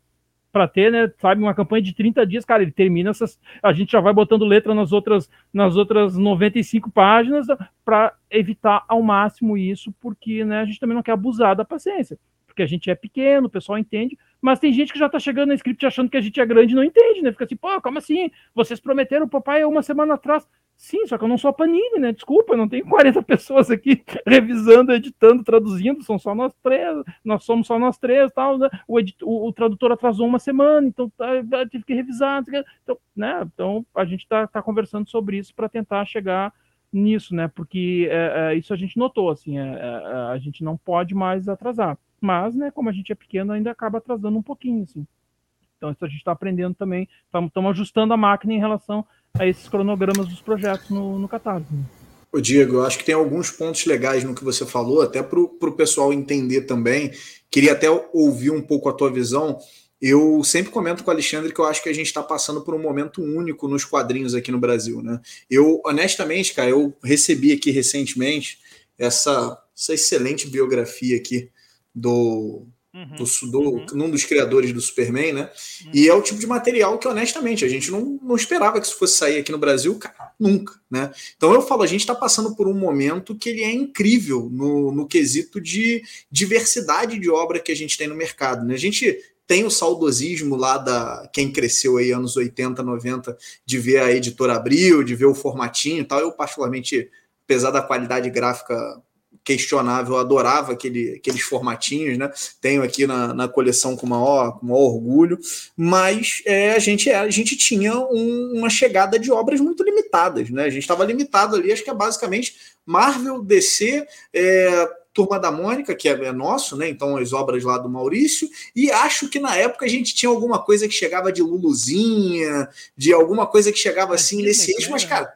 para ter, né, sabe, uma campanha de 30 dias, cara, ele termina essas, a gente já vai botando letra nas outras nas outras 95 páginas para evitar ao máximo isso, porque, né, a gente também não quer abusar da paciência, porque a gente é pequeno, o pessoal entende, Mas tem gente que já tá chegando na script achando que a gente é grande e não entende, né? Fica assim, pô, como assim? Vocês prometeram o papai uma semana atrás. Sim, só que eu não sou a Panini, né? Desculpa, não tenho <laughs> 40 pessoas aqui revisando, editando, traduzindo, são só nós três, nós somos só nós três, tal, né? o, o, o, tradutor atrasou uma semana, então tá, tive que revisar, então, né? Então a gente está tá conversando sobre isso para tentar chegar nisso, né? Porque é, é, isso a gente notou, assim, é, é, a gente não pode mais atrasar, mas, né? Como a gente é pequeno, ainda acaba atrasando um pouquinho, assim. Então isso a gente está aprendendo também, estamos ajustando a máquina em relação a esses cronogramas dos projetos no, no Catarse. Né? Ô Diego, eu acho que tem alguns pontos legais no que você falou, até para o pessoal entender também. Queria até ouvir um pouco a tua visão. Eu sempre comento com o Alexandre que eu acho que a gente está passando por um momento único nos quadrinhos aqui no Brasil, né? Eu, honestamente, cara, eu recebi aqui recentemente essa, essa excelente biografia aqui do Uhum, do, do, uhum. num dos criadores do Superman, né? Uhum. E é o tipo de material que, honestamente, a gente não, não esperava que isso fosse sair aqui no Brasil, cara, nunca, né? Então eu falo, a gente está passando por um momento que ele é incrível no, no quesito de diversidade de obra que a gente tem no mercado, né? A gente tem o saudosismo lá da quem cresceu aí anos 80, 90, de ver a editora Abril, de ver o formatinho e tal. Eu, particularmente, apesar da qualidade gráfica questionável, eu adorava aquele, aqueles formatinhos, né? Tenho aqui na, na coleção com maior, com maior orgulho, mas é, a, gente, é, a gente tinha um, uma chegada de obras muito limitadas, né? A gente estava limitado ali, acho que é basicamente Marvel, DC, é, Turma da Mônica, que é, é nosso, né? Então, as obras lá do Maurício, e acho que na época a gente tinha alguma coisa que chegava de Luluzinha, de alguma coisa que chegava assim nesse eixo, mas, cara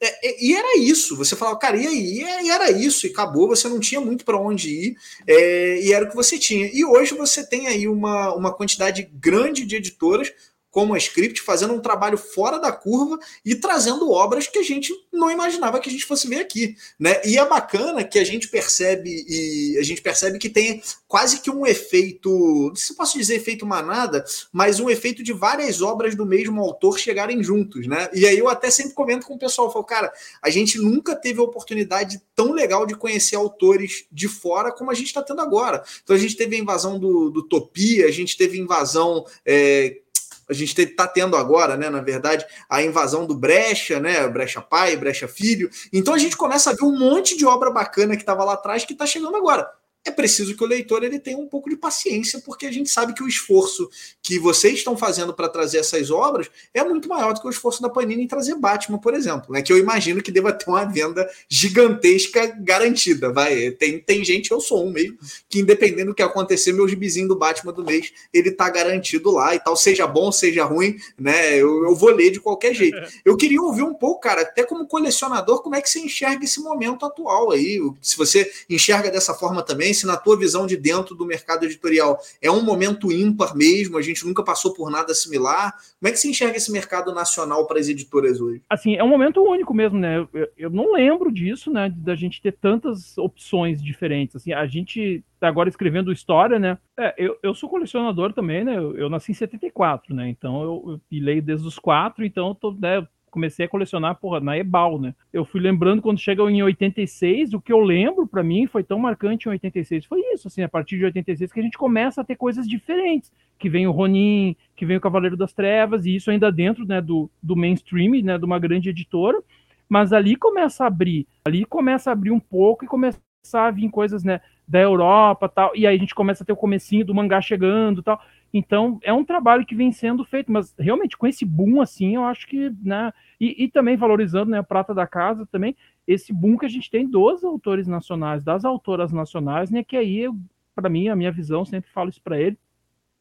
é, e era isso, você falava, cara, e aí? E era isso, e acabou, você não tinha muito para onde ir, é, e era o que você tinha. E hoje você tem aí uma, uma quantidade grande de editoras como a Script, fazendo um trabalho fora da curva e trazendo obras que a gente não imaginava que a gente fosse ver aqui, né? E é bacana que a gente percebe e a gente percebe que tem quase que um efeito, se posso dizer efeito manada, mas um efeito de várias obras do mesmo autor chegarem juntos, né? E aí eu até sempre comento com o pessoal, falo, cara, a gente nunca teve a oportunidade tão legal de conhecer autores de fora como a gente está tendo agora. Então a gente teve a invasão do, do Topia, a gente teve invasão é, a gente está tendo agora, né, na verdade, a invasão do Brecha, né, Brecha pai, Brecha filho. Então a gente começa a ver um monte de obra bacana que estava lá atrás que está chegando agora é preciso que o leitor ele tenha um pouco de paciência, porque a gente sabe que o esforço que vocês estão fazendo para trazer essas obras é muito maior do que o esforço da Panini em trazer Batman, por exemplo, né? Que eu imagino que deva ter uma venda gigantesca garantida. Vai, tem, tem gente, eu sou um mesmo, que independendo do que acontecer, meu gibizinho do Batman do mês, ele tá garantido lá e tal, seja bom, seja ruim, né? Eu, eu vou ler de qualquer jeito. <laughs> Eu queria ouvir um pouco, cara, até como colecionador, como é que você enxerga esse momento atual aí? Se você enxerga dessa forma também, se na tua visão de dentro do mercado editorial é um momento ímpar mesmo, a gente nunca passou por nada similar. Como é que se enxerga esse mercado nacional para as editoras hoje? Assim, é um momento único mesmo, né? Eu, eu não lembro disso, né? Da gente ter tantas opções diferentes. Assim, a gente tá agora escrevendo história, né? É, eu, eu sou colecionador também, né? Eu, eu nasci em 74, né? Então eu, eu leio desde os quatro, então eu tô, né, comecei a colecionar, porra, na Ebal, né? Eu fui lembrando quando chega em 86, o que eu lembro para mim foi tão marcante em 86. Foi isso, assim, a partir de 86 que a gente começa a ter coisas diferentes. Que vem o Ronin, que vem o Cavaleiro das Trevas, e isso ainda dentro né, do, do mainstream, né, de uma grande editora. Mas ali começa a abrir, ali começa a abrir um pouco e começa a vir coisas, né, da Europa tal, e aí a gente começa a ter o comecinho do mangá chegando tal. Então, é um trabalho que vem sendo feito, mas realmente com esse boom assim, eu acho que, né, e, e também valorizando, né, a prata da casa também, esse boom que a gente tem dos autores nacionais, das autoras nacionais, né, que aí, para mim, a minha visão, sempre falo isso para ele,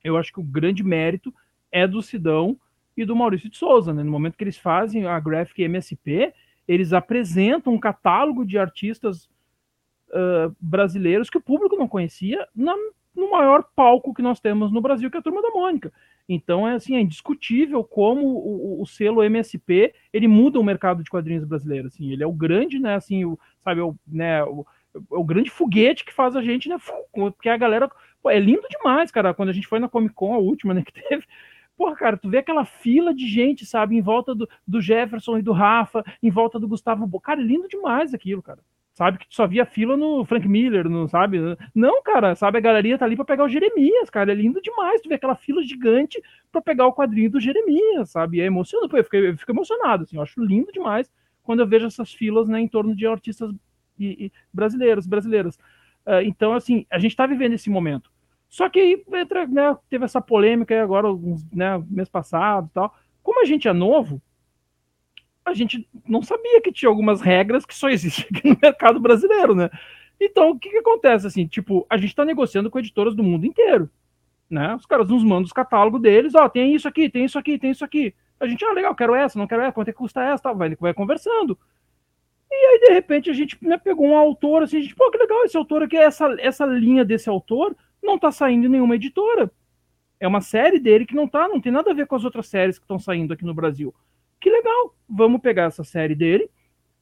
eu acho que o grande mérito é do Sidão e do Maurício de Souza, né, no momento que eles fazem a Graphic MSP, eles apresentam um catálogo de artistas uh, brasileiros que o público não conhecia na, no maior palco que nós temos no Brasil, que é a Turma da Mônica. Então é assim, é indiscutível como o, o, selo MSP ele muda o mercado de quadrinhos brasileiro. Assim, ele é o grande, né? Assim, o, sabe, o, né, o, o grande foguete que faz a gente, né? Porque a galera pô, é lindo demais, cara. Quando a gente foi na Comic Con, a última, né, que teve. Porra, cara, tu vê aquela fila de gente, sabe, em volta do, do Jefferson e do Rafa, em volta do Gustavo. Cara, é lindo demais aquilo, cara sabe? Que tu só via fila no Frank Miller, não sabe? Não, cara, sabe? A galeria tá ali para pegar o Jeremias, cara. É lindo demais. Tu vê aquela fila gigante para pegar o quadrinho do Jeremias, sabe? É emocionante. Eu, fico, eu fico emocionado, assim. Eu acho lindo demais quando eu vejo essas filas, né, em torno de artistas e, e brasileiros, brasileiras. Uh, então, assim, a gente tá vivendo esse momento. Só que aí entra, né, teve essa polêmica agora, né, mês passado tal. Como a gente é novo, a gente não sabia que tinha algumas regras que só existem aqui no mercado brasileiro, né? Então, o que, que acontece? Assim, tipo, a gente está negociando com editoras do mundo inteiro, né? Os caras nos mandam os catálogos deles, ó, tem isso aqui, tem isso aqui, tem isso aqui. A gente, ah, legal, quero essa, não quero essa, quanto é que custa essa, tá? vai, vai conversando. E aí, de repente, a gente né, pegou um autor, assim, a gente, pô, que legal esse autor aqui, essa, essa linha desse autor não tá saindo em nenhuma editora. É uma série dele que não tá, não tem nada a ver com as outras séries que estão saindo aqui no Brasil que legal, vamos pegar essa série dele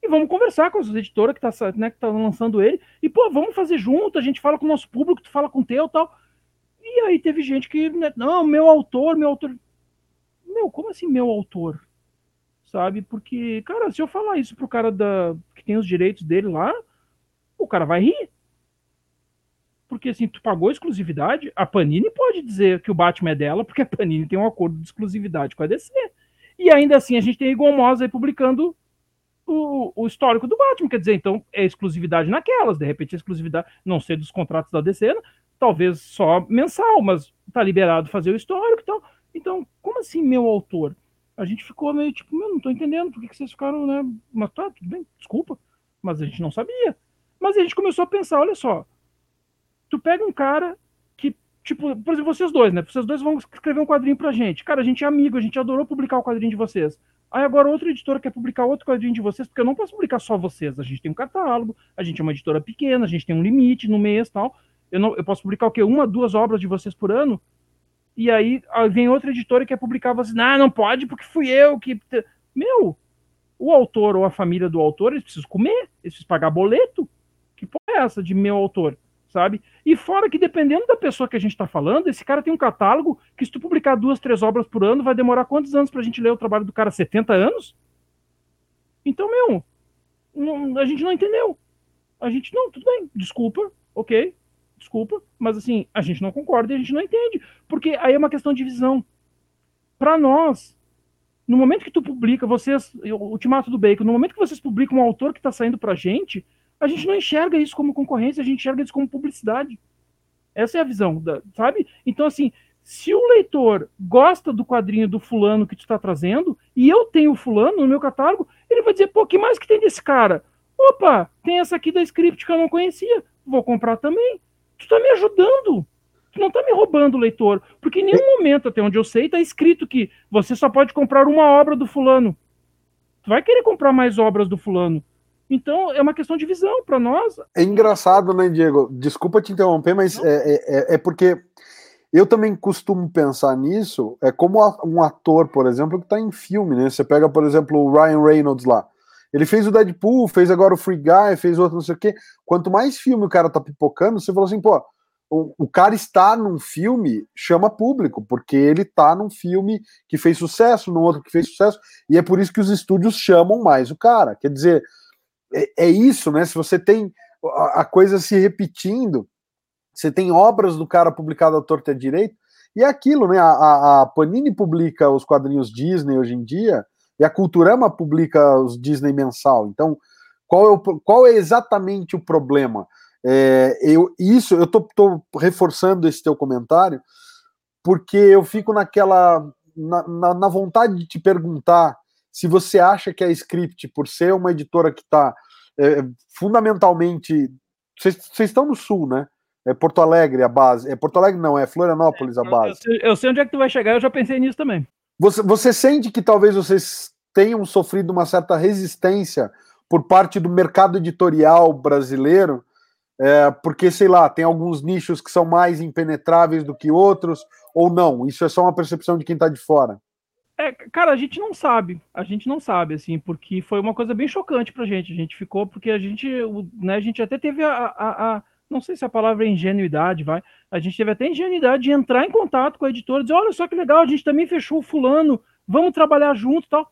e vamos conversar com as editoras que tá, né, tá lançando ele, e pô, vamos fazer junto, a gente fala com o nosso público, tu fala com o teu tal. E aí teve gente que, né, não, meu autor, meu autor. Meu, como assim meu autor? Sabe? Porque, cara, se eu falar isso pro cara da, que tem os direitos dele lá, o cara vai rir. Porque assim, tu pagou exclusividade, a Panini pode dizer que o Batman é dela, porque a Panini tem um acordo de exclusividade com a DC. E ainda assim a gente tem Egon Moss aí publicando o, o, histórico do Batman. Quer dizer, então é exclusividade naquelas. De repente, a exclusividade, não sei dos contratos da DC, né? talvez só mensal, mas tá liberado fazer o histórico e tal. Então, como assim, meu autor? A gente ficou meio tipo, meu, não tô entendendo por que, que vocês ficaram, né? Mas tá, tudo bem, desculpa. Mas a gente não sabia. Mas a gente começou a pensar, olha só. Tu pega um cara Tipo, por exemplo, vocês dois, né? Vocês dois vão escrever um quadrinho pra gente. Cara, a gente é amigo, a gente adorou publicar o quadrinho de vocês. Aí agora outra editora quer publicar outro quadrinho de vocês, porque eu não posso publicar só vocês. A gente tem um catálogo, a gente é uma editora pequena, a gente tem um limite no mês tal. Eu, não, eu posso publicar o quê? Uma, duas obras de vocês por ano? E aí vem outra editora e quer publicar vocês. Ah, não pode, porque fui eu que. Meu, o autor ou a família do autor, eles precisam comer, eles precisam pagar boleto. Que porra é essa de meu autor? Sabe? E fora que, dependendo da pessoa que a gente está falando, esse cara tem um catálogo que, se tu publicar duas, três obras por ano, vai demorar quantos anos para a gente ler o trabalho do cara? 70 anos? Então, meu, não, a gente não entendeu. A gente, não, tudo bem, desculpa, ok, desculpa, mas assim, a gente não concorda e a gente não entende. Porque aí é uma questão de visão. Para nós, no momento que tu publica, vocês, o Ultimato do Bacon, no momento que vocês publicam um autor que está saindo pra gente, a gente não enxerga isso como concorrência, a gente enxerga isso como publicidade. Essa é a visão, da, sabe? Então, assim, se o leitor gosta do quadrinho do fulano que tu está trazendo, e eu tenho o fulano no meu catálogo, ele vai dizer, pô, que mais que tem desse cara? Opa, tem essa aqui da script que eu não conhecia, vou comprar também. Tu está me ajudando. Tu não está me roubando, leitor. Porque em nenhum momento, até onde eu sei, está escrito que você só pode comprar uma obra do fulano. Tu vai querer comprar mais obras do fulano. Então, é uma questão de visão para nós. É engraçado, né, Diego? Desculpa te interromper, mas é, é, é, é, porque eu também costumo pensar nisso. É como um ator, por exemplo, que está em filme, né? Você pega, por exemplo, o Ryan Reynolds lá. Ele fez o Deadpool, fez agora o Free Guy, fez outro não sei o quê. Quanto mais filme o cara tá pipocando, você falou assim, pô, o, o cara está num filme, chama público, porque ele tá num filme que fez sucesso, num outro que fez sucesso, e é por isso que os estúdios chamam mais o cara. Quer dizer, é, é isso, né? Se você tem a, a, coisa se repetindo, você tem obras do cara publicadas ao torto e à direito, e é aquilo, né? A, a, Panini publica os quadrinhos Disney hoje em dia, e a Culturama publica os Disney mensal. Então, qual é, o, qual é exatamente o problema? É, eu, isso, eu tô, tô, reforçando esse teu comentário, porque eu fico naquela. Na, na, na vontade de te perguntar se você acha que a Script, por ser uma editora que está é, fundamentalmente. Vocês estão no sul, né? É Porto Alegre a base. É Porto Alegre não, é Florianópolis a base. Eu sei, eu sei onde é que tu vai chegar, eu já pensei nisso também. Você, você sente que talvez vocês tenham sofrido uma certa resistência por parte do mercado editorial brasileiro, é, porque, sei lá, tem alguns nichos que são mais impenetráveis do que outros, ou não? Isso é só uma percepção de quem está de fora? É, cara, a gente não sabe. A gente não sabe, assim, porque foi uma coisa bem chocante pra gente. A gente ficou, porque a gente, né, a gente até teve a, a, a não sei se a palavra é ingenuidade, vai. A gente teve até ingenuidade de entrar em contato com a editora, dizer, olha só que legal, a gente também fechou o fulano, vamos trabalhar junto tal.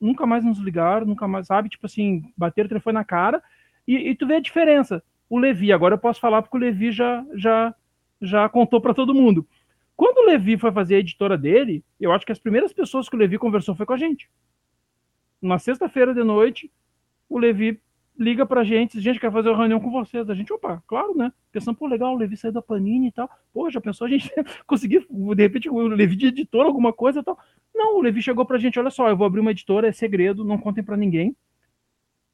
Nunca mais nos ligaram, nunca mais, sabe? Tipo assim, bateram o telefone na cara. E, e tu vê a diferença. O Levi, agora eu posso falar porque o Levi já, já, já contou para todo mundo. Quando o Levi foi fazer a editora dele, eu acho que as primeiras pessoas que o Levi conversou foi com a gente. Na sexta-feira de noite, o Levi liga pra gente, gente quer fazer uma reunião com vocês. A gente, opa, claro, né? Pensando, pô, legal, o Levi saiu da Panini e tal. Pô, já pensou a gente <laughs> conseguir, de repente, o Levi de editor, alguma coisa e tal. Não, o Levi chegou pra gente, olha só, eu vou abrir uma editora, é segredo, não contem para ninguém.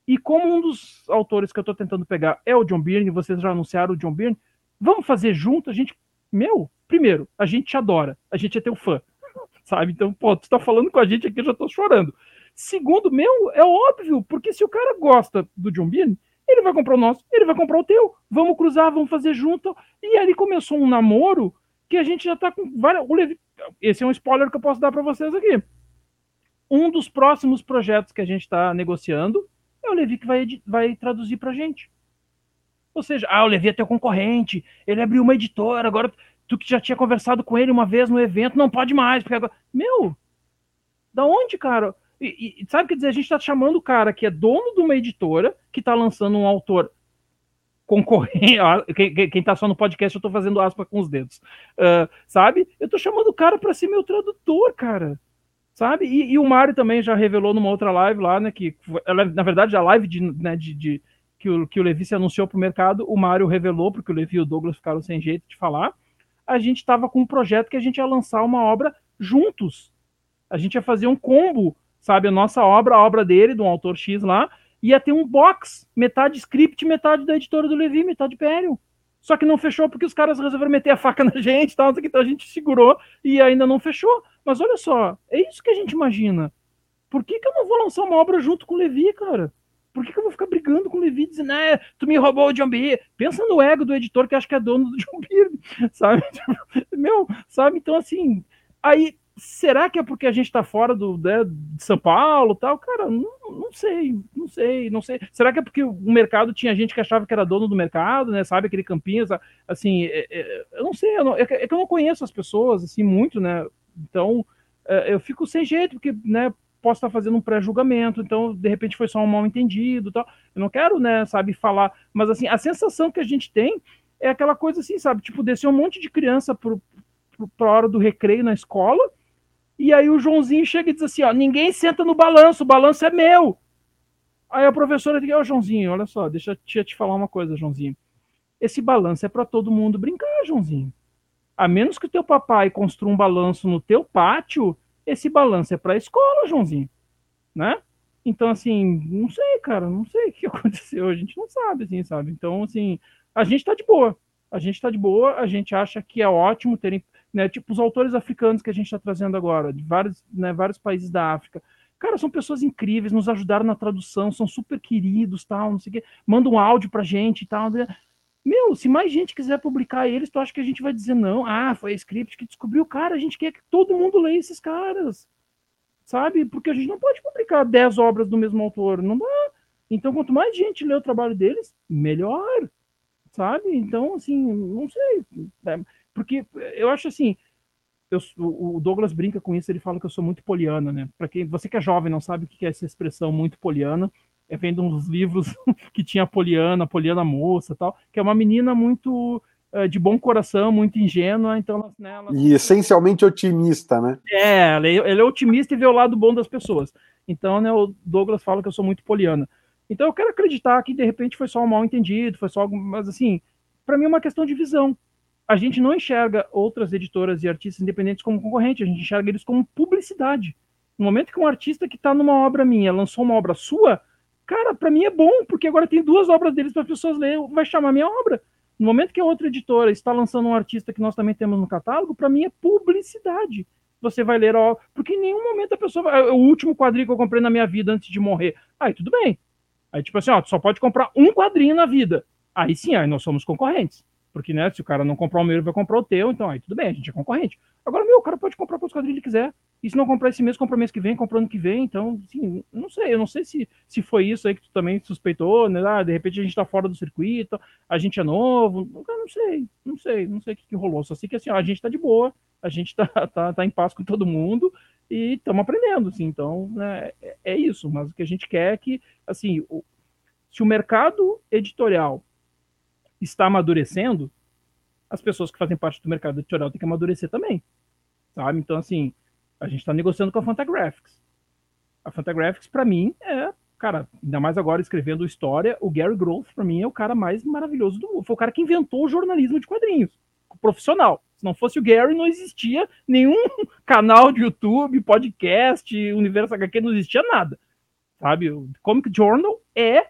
E como um dos autores que eu tô tentando pegar é o John Byrne, vocês já anunciaram o John Byrne, vamos fazer junto, a gente, meu, primeiro, a gente te adora, a gente é teu fã, <laughs> sabe? Então, pô, tu tá falando com a gente aqui, eu já tô chorando. Segundo, meu, é óbvio, porque se o cara gosta do John Bean, ele vai comprar o nosso, ele vai comprar o teu. Vamos cruzar, vamos fazer junto. E ali começou um namoro que a gente já tá com várias. Esse é um spoiler que eu posso dar para vocês aqui. Um dos próximos projetos que a gente está negociando é o Levi que vai, vai traduzir pra gente. Ou seja, ah, o Levi é teu concorrente, ele abriu uma editora, agora tu que já tinha conversado com ele uma vez no evento, não pode mais, porque agora. Meu, da onde, cara? E, e, sabe, quer dizer, a gente está chamando o cara que é dono de uma editora, que está lançando um autor concorrente. <laughs> Quem, está só no podcast, eu estou fazendo aspa com os dedos. Uh, sabe? Eu estou chamando o cara para ser meu tradutor, cara. Sabe? E, e, o Mário também já revelou numa outra live lá, né? Que na verdade a live de, né, de, de que, o, que o Levi se anunciou para o mercado, o Mário revelou, porque o Levi e o Douglas ficaram sem jeito de falar. A gente estava com um projeto que a gente ia lançar uma obra juntos. A gente ia fazer um combo sabe? A nossa obra, a obra dele, de um autor X lá, ia ter um box, metade script, metade da editora do Levi, metade Imperium. Só que não fechou porque os caras resolveram meter a faca na <laughs> gente, tal, então a gente segurou e ainda não fechou. Mas olha só, é isso que a gente imagina. Por que, que eu não vou lançar uma obra junto com o Levi, cara? Por que, que eu vou ficar brigando com o Levi dizendo, ah, tu me roubou o John Beer? Pensa no ego do editor que acha que é dono do John Beer, <laughs> sabe? <laughs> Meu, sabe? Então, assim, aí será que é porque a gente está fora do né, de São Paulo tal? Cara, não, não sei, não sei, não sei. Será que é porque o mercado tinha gente que achava que era dono do mercado, né? Sabe aquele Campinas, assim, é, é, eu não sei, eu não, é, é, que eu não conheço as pessoas assim muito, né? Então é, eu fico sem jeito porque, né? Posso estar fazendo um pré-julgamento, então de repente foi só um mal entendido, tal. Eu não quero, né? Sabe falar, mas assim a sensação que a gente tem é aquela coisa assim, sabe? Tipo, descer um monte de criança para a hora do recreio na escola e aí o Joãozinho chega e diz assim: ó, ninguém senta no balanço, o balanço é meu. Aí a professora diz: Ô Joãozinho, olha só, deixa tia te falar uma coisa, Joãozinho. Esse balanço é para todo mundo brincar, Joãozinho. A menos que o teu papai construa um balanço no teu pátio, esse balanço é para a escola, Joãozinho. Né? Então, assim, não sei, cara, não sei o que <laughs> aconteceu, a gente não sabe, assim, sabe? Então, assim, a gente tá de boa. A gente tá de boa, a gente acha que é ótimo terem né? Tipo os autores africanos que a gente está trazendo agora, de vários, né, vários países da África. Cara, são pessoas incríveis, nos ajudaram na tradução, são super queridos, tal, não sei o quê. Manda um áudio pra gente e tal. Meu, se mais gente quiser publicar eles, tu acha que a gente vai dizer não? Ah, foi a Script que descobriu. Cara, a gente quer que todo mundo leia esses caras. Sabe? Porque a gente não pode publicar 10 obras do mesmo autor. Não dá. Então, quanto mais gente lê o trabalho deles, melhor. Sabe? Então, assim, não sei. É, porque eu acho assim, eu, o Douglas brinca com isso, ele fala que eu sou muito poliana, né? Para quem você que é jovem não sabe o que é essa expressão muito poliana, é vendo uns livros <laughs> que tinha a Poliana, a Poliana moça, tal, que é uma menina muito uh, de bom coração, muito ingênua, então né, ela... e essencialmente otimista, né? É, ele é, é otimista e vê o lado bom das pessoas. Então, né, o Douglas fala que eu sou muito poliana. Então eu quero acreditar que de repente foi só um mal entendido, foi só algo, mas assim, para mim é uma questão de visão a gente não enxerga outras editoras e artistas independentes como concorrente, a gente enxerga eles como publicidade. No momento que um artista que está numa obra minha lançou uma obra sua, cara, para mim é bom, porque agora tem duas obras deles para as pessoas lerem, vai chamar minha obra. No momento que a outra editora está lançando um artista que nós também temos no catálogo, para mim é publicidade. Você vai ler, ó, porque em nenhum momento a pessoa vai, é o último quadrinho que eu comprei na minha vida antes de morrer. Aí tudo bem. Aí tipo assim, ó, só pode comprar um quadrinho na vida. Aí sim, aí nós somos concorrentes. Porque, né, se o cara não comprar o meu, ele vai comprar o teu, então aí tudo bem, a gente é concorrente. Agora, meu, o cara pode comprar quantos quadrinhos ele quiser. E se não comprar esse mês, compra mês que vem, compra ano que vem. Então, assim, não sei, eu não sei se, se foi isso aí que tu também suspeitou, né? Ah, de repente a gente tá fora do circuito, a gente é novo. Eu não sei, não sei, não sei o que, que rolou. Só sei que assim, ó, a gente tá de boa, a gente tá, <laughs> tá, tá em paz com todo mundo e estamos aprendendo, assim. Então, né, é, é isso. Mas o que a gente quer é que, assim, o, se o mercado editorial está amadurecendo, as pessoas que fazem parte do mercado editorial têm que amadurecer também. Sabe? Então, assim, a gente está negociando com a Fantagraphics. A Fantagraphics, para mim, é, cara, ainda mais agora escrevendo história, o Gary Groth, para mim, é o cara mais maravilhoso do mundo. Foi o cara que inventou o jornalismo de quadrinhos, profissional. Se não fosse o Gary, não existia nenhum <laughs> canal de YouTube, podcast, Universo HQ, não existia nada. Sabe? O Comic Journal é a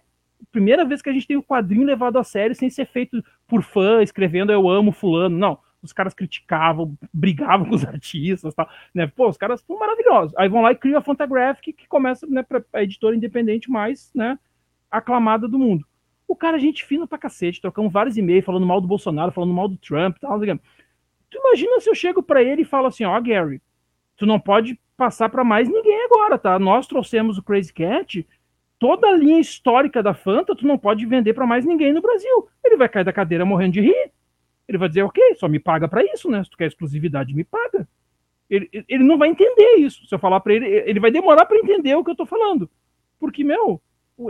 primeira vez que a gente tem o quadrinho levado a sério sem ser feito por fã, escrevendo eu amo fulano. Não os caras criticavam, brigavam com os <laughs> artistas, tal, né? Pô, os caras são maravilhosos. Aí vão lá e criam a Fantagraphic, que começa, né, pra, a editora independente mais, né, aclamada do mundo. O cara, gente fina pra cacete, trocamos vários e-mails falando mal do Bolsonaro, falando mal do Trump, tal, tal. Tu imagina se eu chego para ele e falo assim, ó, oh, Gary, tu não pode passar para mais ninguém agora, tá? Nós trouxemos o Crazy Cat, toda a linha histórica da Fanta, tu não pode vender para mais ninguém no Brasil. Ele vai cair da cadeira morrendo de rir. Ele vai dizer, ok, só me paga para isso, né? Se tu quer exclusividade, me paga. Ele, ele não vai entender isso. Se eu falar para ele, ele vai demorar para entender o que eu tô falando. Porque, meu,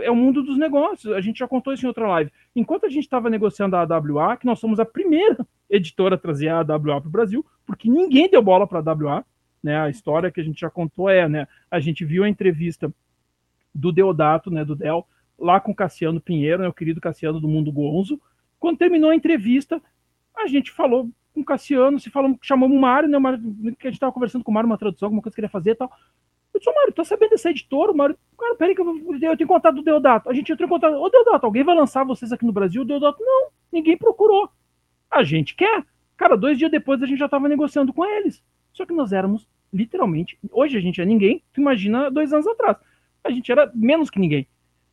é o mundo dos negócios. A gente já contou isso em outra live. Enquanto a gente estava negociando a AWA, que nós somos a primeira <laughs> editora a trazer a AWA para o Brasil, porque ninguém deu bola para a AWA. Né? A história que a gente já contou é, né? A gente viu a entrevista do Deodato, né? Do Del, lá com o Cassiano Pinheiro, né, o querido Cassiano do Mundo Gonzo. Quando terminou a entrevista, a gente falou com o Cassiano, se falamos, chamamos o Mário, né? O Mário, que a gente estava conversando com o Mário, uma tradução, alguma coisa que ele ia fazer e tal. Eu disse, Mário, tá sabendo desse editor? O Mário, cara, peraí que eu, eu tenho contato do Deodato. A gente entrou em contato. Ô, Deodato, alguém vai lançar vocês aqui no Brasil? O Deodato, não, ninguém procurou. A gente quer. Cara, dois dias depois a gente já estava negociando com eles. Só que nós éramos, literalmente, hoje a gente é ninguém, tu imagina dois anos atrás. A gente era menos que ninguém.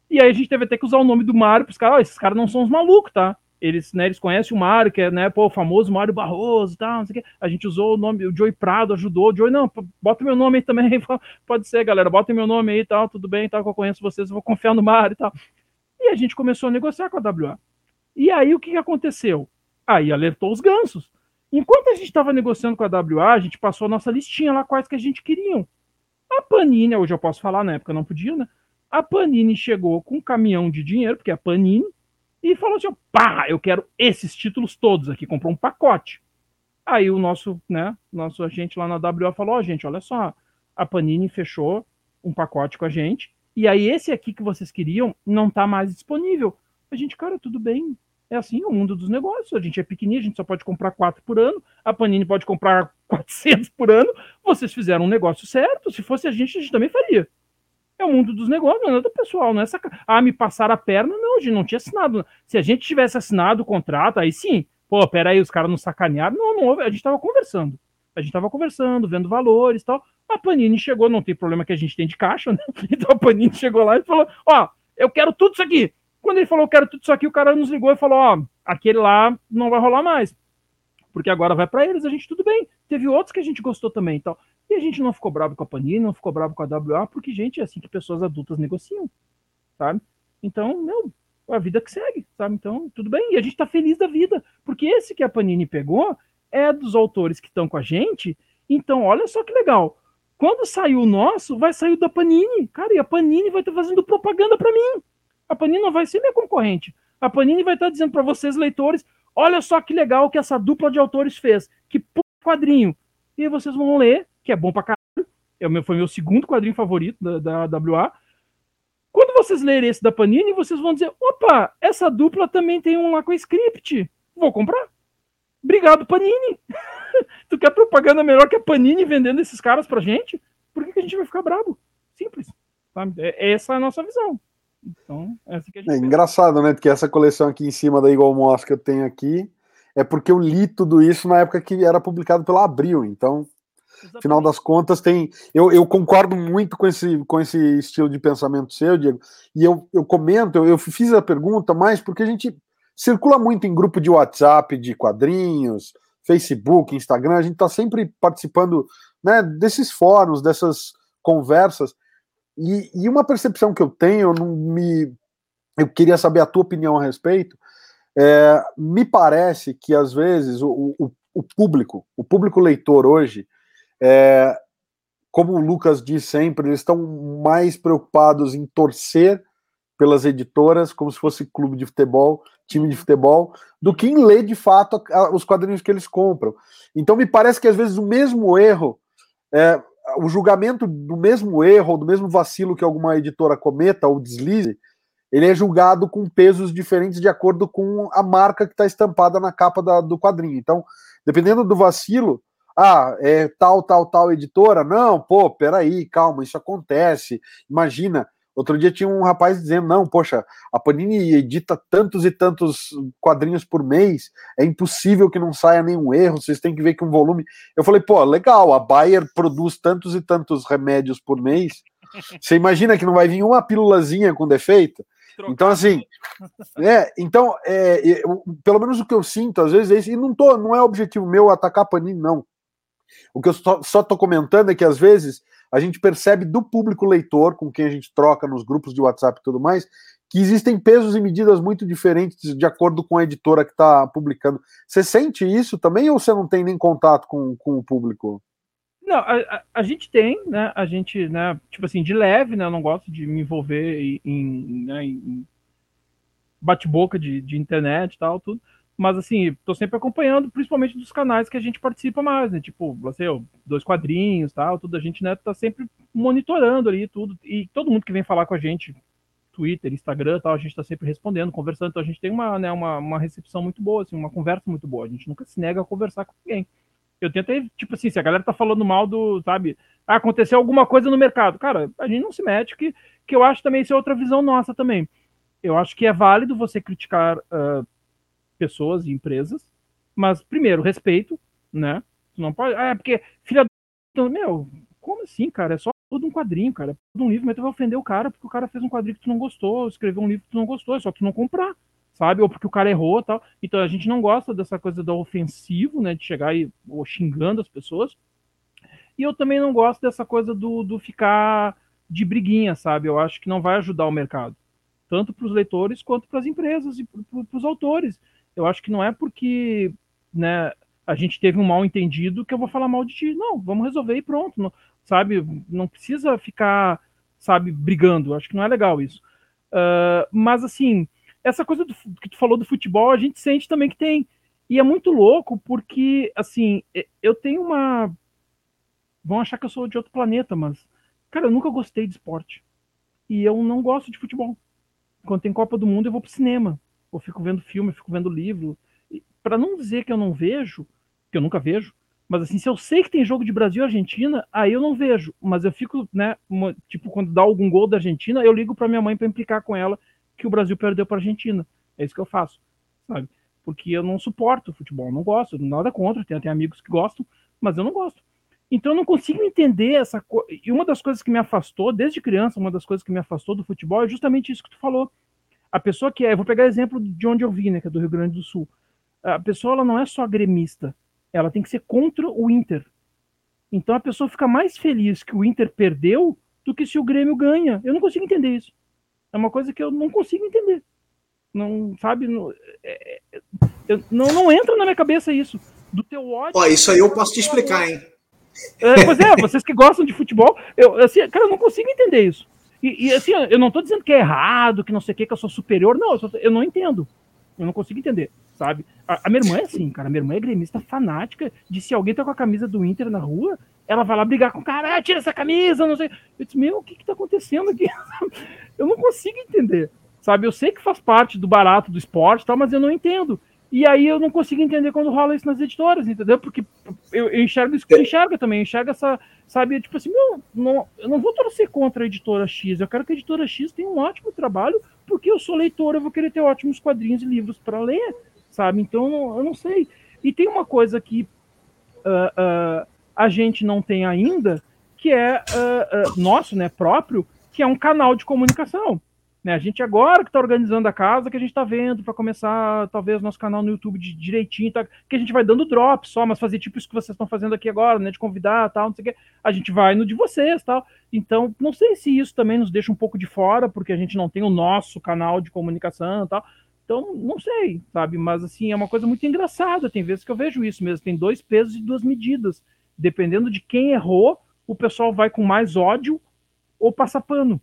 E aí a gente teve até que usar o nome do Mário para os caras, oh, esses caras não são os malucos, tá? Eles, né, eles conhecem o Mário, que é né, pô, o famoso Mário Barroso tal, não sei o quê. A gente usou o nome, o Joey Prado ajudou. O Joey, não, bota meu nome aí também. <laughs> Pode ser, galera, bota meu nome aí tal, tudo bem, tal, que eu conheço vocês, eu vou confiar no Mário e tal. E a gente começou a negociar com a WA. E aí o que, que aconteceu? Aí alertou os gansos. Enquanto a gente estava negociando com a WA, a gente passou a nossa listinha lá, quais que a gente queriam. A Panini, hoje eu posso falar, na época não podia, né? A Panini chegou com um caminhão de dinheiro, porque é a Panini, e falou assim: pá, eu quero esses títulos todos aqui, comprou um pacote. Aí o nosso, né, nosso agente lá na WA falou: ó, oh, gente, olha só, a Panini fechou um pacote com a gente, e aí esse aqui que vocês queriam não tá mais disponível. A gente, cara, tudo bem, é assim o mundo dos negócios. A gente é pequenininho, a gente só pode comprar quatro por ano. A Panini pode comprar <laughs> 400 por ano. Vocês fizeram um negócio certo. Se fosse a gente, a gente também faria. É o mundo dos negócios, não é nada pessoal, não é saca... Ah, me passaram a perna, não, a gente não tinha assinado. Se a gente tivesse assinado o contrato, aí sim, pô, peraí, os caras não sacanearam. Não, não houve, a gente tava conversando. A gente tava conversando, vendo valores e tal. A Panini chegou, não tem problema que a gente tem de caixa, né? <laughs> Então a Panini chegou lá e falou: Ó, eu quero tudo isso aqui. Quando ele falou, eu quero tudo isso aqui, o cara nos ligou e falou: Ó, aquele lá não vai rolar mais. Porque agora vai para eles, a gente tudo bem. Teve outros que a gente gostou também. Então, e a gente não ficou bravo com a Panini, não ficou bravo com a WA, porque, gente, é assim que pessoas adultas negociam, sabe? Então, meu, a vida que segue, sabe? Então, tudo bem. E a gente tá feliz da vida, porque esse que a Panini pegou é dos autores que estão com a gente. Então, olha só que legal. Quando sair o nosso, vai sair o da Panini. Cara, e a Panini vai estar tá fazendo propaganda para mim. A Panini não vai ser minha concorrente. A Panini vai estar tá dizendo para vocês, leitores, olha só que legal que essa dupla de autores fez. Que quadrinho. E vocês vão ler que é bom pra caralho. É meu, foi meu segundo quadrinho favorito da, da WA. Quando vocês lerem esse da Panini, vocês vão dizer: opa, essa dupla também tem um lá com script. Vou comprar. Obrigado, Panini. <laughs> tu quer propaganda melhor que a Panini vendendo esses caras pra gente? Por que, que a gente vai ficar bravo? Simples. Sabe? É, essa é a nossa visão. Então, essa que a gente é engraçado, né? Porque essa coleção aqui em cima da Igual Moss que eu tenho aqui é porque eu li tudo isso na época que era publicado pela Abril. Então, Exatamente. Final das contas, tem. Eu, eu concordo muito com esse, com esse estilo de pensamento seu, Diego. E eu, eu comento, eu, eu fiz a pergunta mais porque a gente circula muito em grupo de WhatsApp, de quadrinhos, Facebook, Instagram, a gente está sempre participando né, desses fóruns, dessas conversas. E, e, uma percepção que eu tenho, eu não me. Eu queria saber a tua opinião a respeito. É, me parece que às vezes o, o, o público, o público leitor hoje, é, como o Lucas diz sempre, eles estão mais preocupados em torcer pelas editoras, como se fosse clube de futebol, time de futebol, do que em ler de fato os quadrinhos que eles compram. Então me parece que às vezes o mesmo erro, é, o julgamento do mesmo erro, ou do mesmo vacilo que alguma editora cometa ou deslize, ele é julgado com pesos diferentes de acordo com a marca que está estampada na capa da, do quadrinho. Então, dependendo do vacilo, ah, é tal, tal, tal editora, não, pô, peraí, calma, isso acontece. Imagina, Outro dia tinha um rapaz dizendo: não, poxa, a Panini edita tantos e tantos quadrinhos por mês, é impossível que não saia nenhum erro, vocês têm que ver que um volume. Eu falei: pô, legal, a Bayer produz tantos e tantos remédios por mês. Você imagina que não vai vir uma pílulazinha com defeito? Então, assim, <laughs> é, então, é, é, pelo menos o que eu sinto, às vezes, é isso, e não, tô, não é objetivo meu atacar a Panini, não. O que eu só, tô comentando é que, às vezes, a gente percebe do público leitor, com quem a gente troca nos grupos de WhatsApp e tudo mais, que existem pesos e medidas muito diferentes de acordo com a editora que está publicando. Você sente isso também ou você não tem nem contato com, com o público? Não, a, a, a, gente tem, né? A gente, né? Tipo assim, de leve, né? Eu não gosto de me envolver em, né, em bate-boca de, de internet e tal, tudo. Mas assim, tô sempre acompanhando, principalmente dos canais que a gente participa mais, né? Tipo, você, dois quadrinhos, tal, tudo a gente, né, tá sempre monitorando ali tudo e todo mundo que vem falar com a gente, Twitter, Instagram, tal, a gente tá sempre respondendo, conversando, então a gente tem uma, né, uma, uma recepção muito boa, assim, uma conversa muito boa. A gente nunca se nega a conversar com ninguém. Eu tentei, tipo assim, se a galera tá falando mal do, sabe, ah, aconteceu alguma coisa no mercado, cara, a gente não se mete, que, que eu acho também isso é outra visão nossa também. Eu acho que é válido você criticar uh, pessoas e empresas, mas primeiro, respeito, né? Tu não pode. Ah, é porque filha do. Meu, como assim, cara? É só tudo um quadrinho, cara. É tudo um livro, mas tu vai ofender o cara porque o cara fez um quadrinho que tu não gostou, escreveu um livro que tu não gostou, é só tu não comprar, sabe? Ou porque o cara errou tal. Então a gente não gosta dessa coisa do ofensivo, né? De chegar e ou xingando as pessoas. E eu também não gosto dessa coisa do, do ficar de briguinha, sabe? Eu acho que não vai ajudar o mercado. Tanto para os leitores quanto para as empresas e para os autores eu acho que não é porque né, a gente teve um mal entendido que eu vou falar mal de ti. Não, vamos resolver e pronto. Não, sabe? Não precisa ficar, sabe, brigando. Acho que não é legal isso. Uh, mas assim, essa coisa do, que tu falou do futebol, a gente sente também que tem. E é muito louco porque, assim, eu tenho uma. Vão achar que eu sou de outro planeta, mas, cara, eu nunca gostei de esporte. E eu não gosto de futebol. Quando tem Copa do Mundo, eu vou pro cinema fico vendo filme, fico vendo livro. Para não dizer que eu não vejo, que eu nunca vejo, mas assim, se eu sei que tem jogo de Brasil e Argentina, aí eu não vejo. Mas eu fico, né, uma, tipo, quando dá algum gol da Argentina, eu ligo para minha mãe para implicar com ela que o Brasil perdeu para Argentina. É isso que eu faço, sabe? Porque eu não suporto futebol, não gosto, nada contra, tenho até amigos que gostam, mas eu não gosto. Então eu não consigo entender essa coisa. E uma das coisas que me afastou, desde criança, uma das coisas que me afastou do futebol é justamente isso que tu falou a pessoa que é, eu vou pegar exemplo de onde eu vim, né, que é do Rio Grande do Sul. A pessoa ela não é só gremista, ela tem que ser contra o Inter. Então a pessoa fica mais feliz que o Inter perdeu do que se o Grêmio ganha. Eu não consigo entender isso. É uma coisa que eu não consigo entender. Não, sabe, não, é, é não, não entra na minha cabeça isso. Do teu ódio. Ó, isso aí eu posso te explicar, hein? É, pois é, vocês que gostam de futebol, eu, assim, cara, eu não consigo entender isso. E, e, assim, eu não tô dizendo que é errado, que não sei o que, que eu sou superior. Não, eu, só, eu não entendo. Eu não consigo entender, sabe? A, a, minha irmã é assim, cara. A minha irmã é gremista fanática de se alguém tá com a camisa do Inter na rua, ela vai lá brigar com o cara, ah, tira essa camisa, não sei. Eu disse, meu, o que que tá acontecendo aqui? <laughs> eu não consigo entender, sabe? Eu sei que faz parte do barato do esporte tal, mas eu não entendo. E aí eu não consigo entender quando rola isso nas editoras, entendeu? Porque eu, eu enxergo isso que você enxerga também, eu enxergo essa, sabe, tipo assim, meu, não, eu não vou torcer contra a editora X, eu quero que a editora X tenha um ótimo trabalho, porque eu sou leitor, eu vou querer ter ótimos quadrinhos e livros para ler, sabe? Então, eu não sei. E tem uma coisa que uh, uh, a gente não tem ainda, que é uh, nosso, né, próprio, que é um canal de comunicação. Né? A gente agora que está organizando a casa, que a gente está vendo para começar, talvez, nosso canal no YouTube de, direitinho, tá? que a gente vai dando drop só, mas fazer tipo isso que vocês estão fazendo aqui agora, né? De convidar tal, não sei o quê. A gente vai no de vocês tal. Então, não sei se isso também nos deixa um pouco de fora, porque a gente não tem o nosso canal de comunicação tal. Então, não sei, sabe? Mas, assim, é uma coisa muito engraçada. Tem vezes que eu vejo isso mesmo. Tem dois pesos e duas medidas. Dependendo de quem errou, o pessoal vai com mais ódio ou passa pano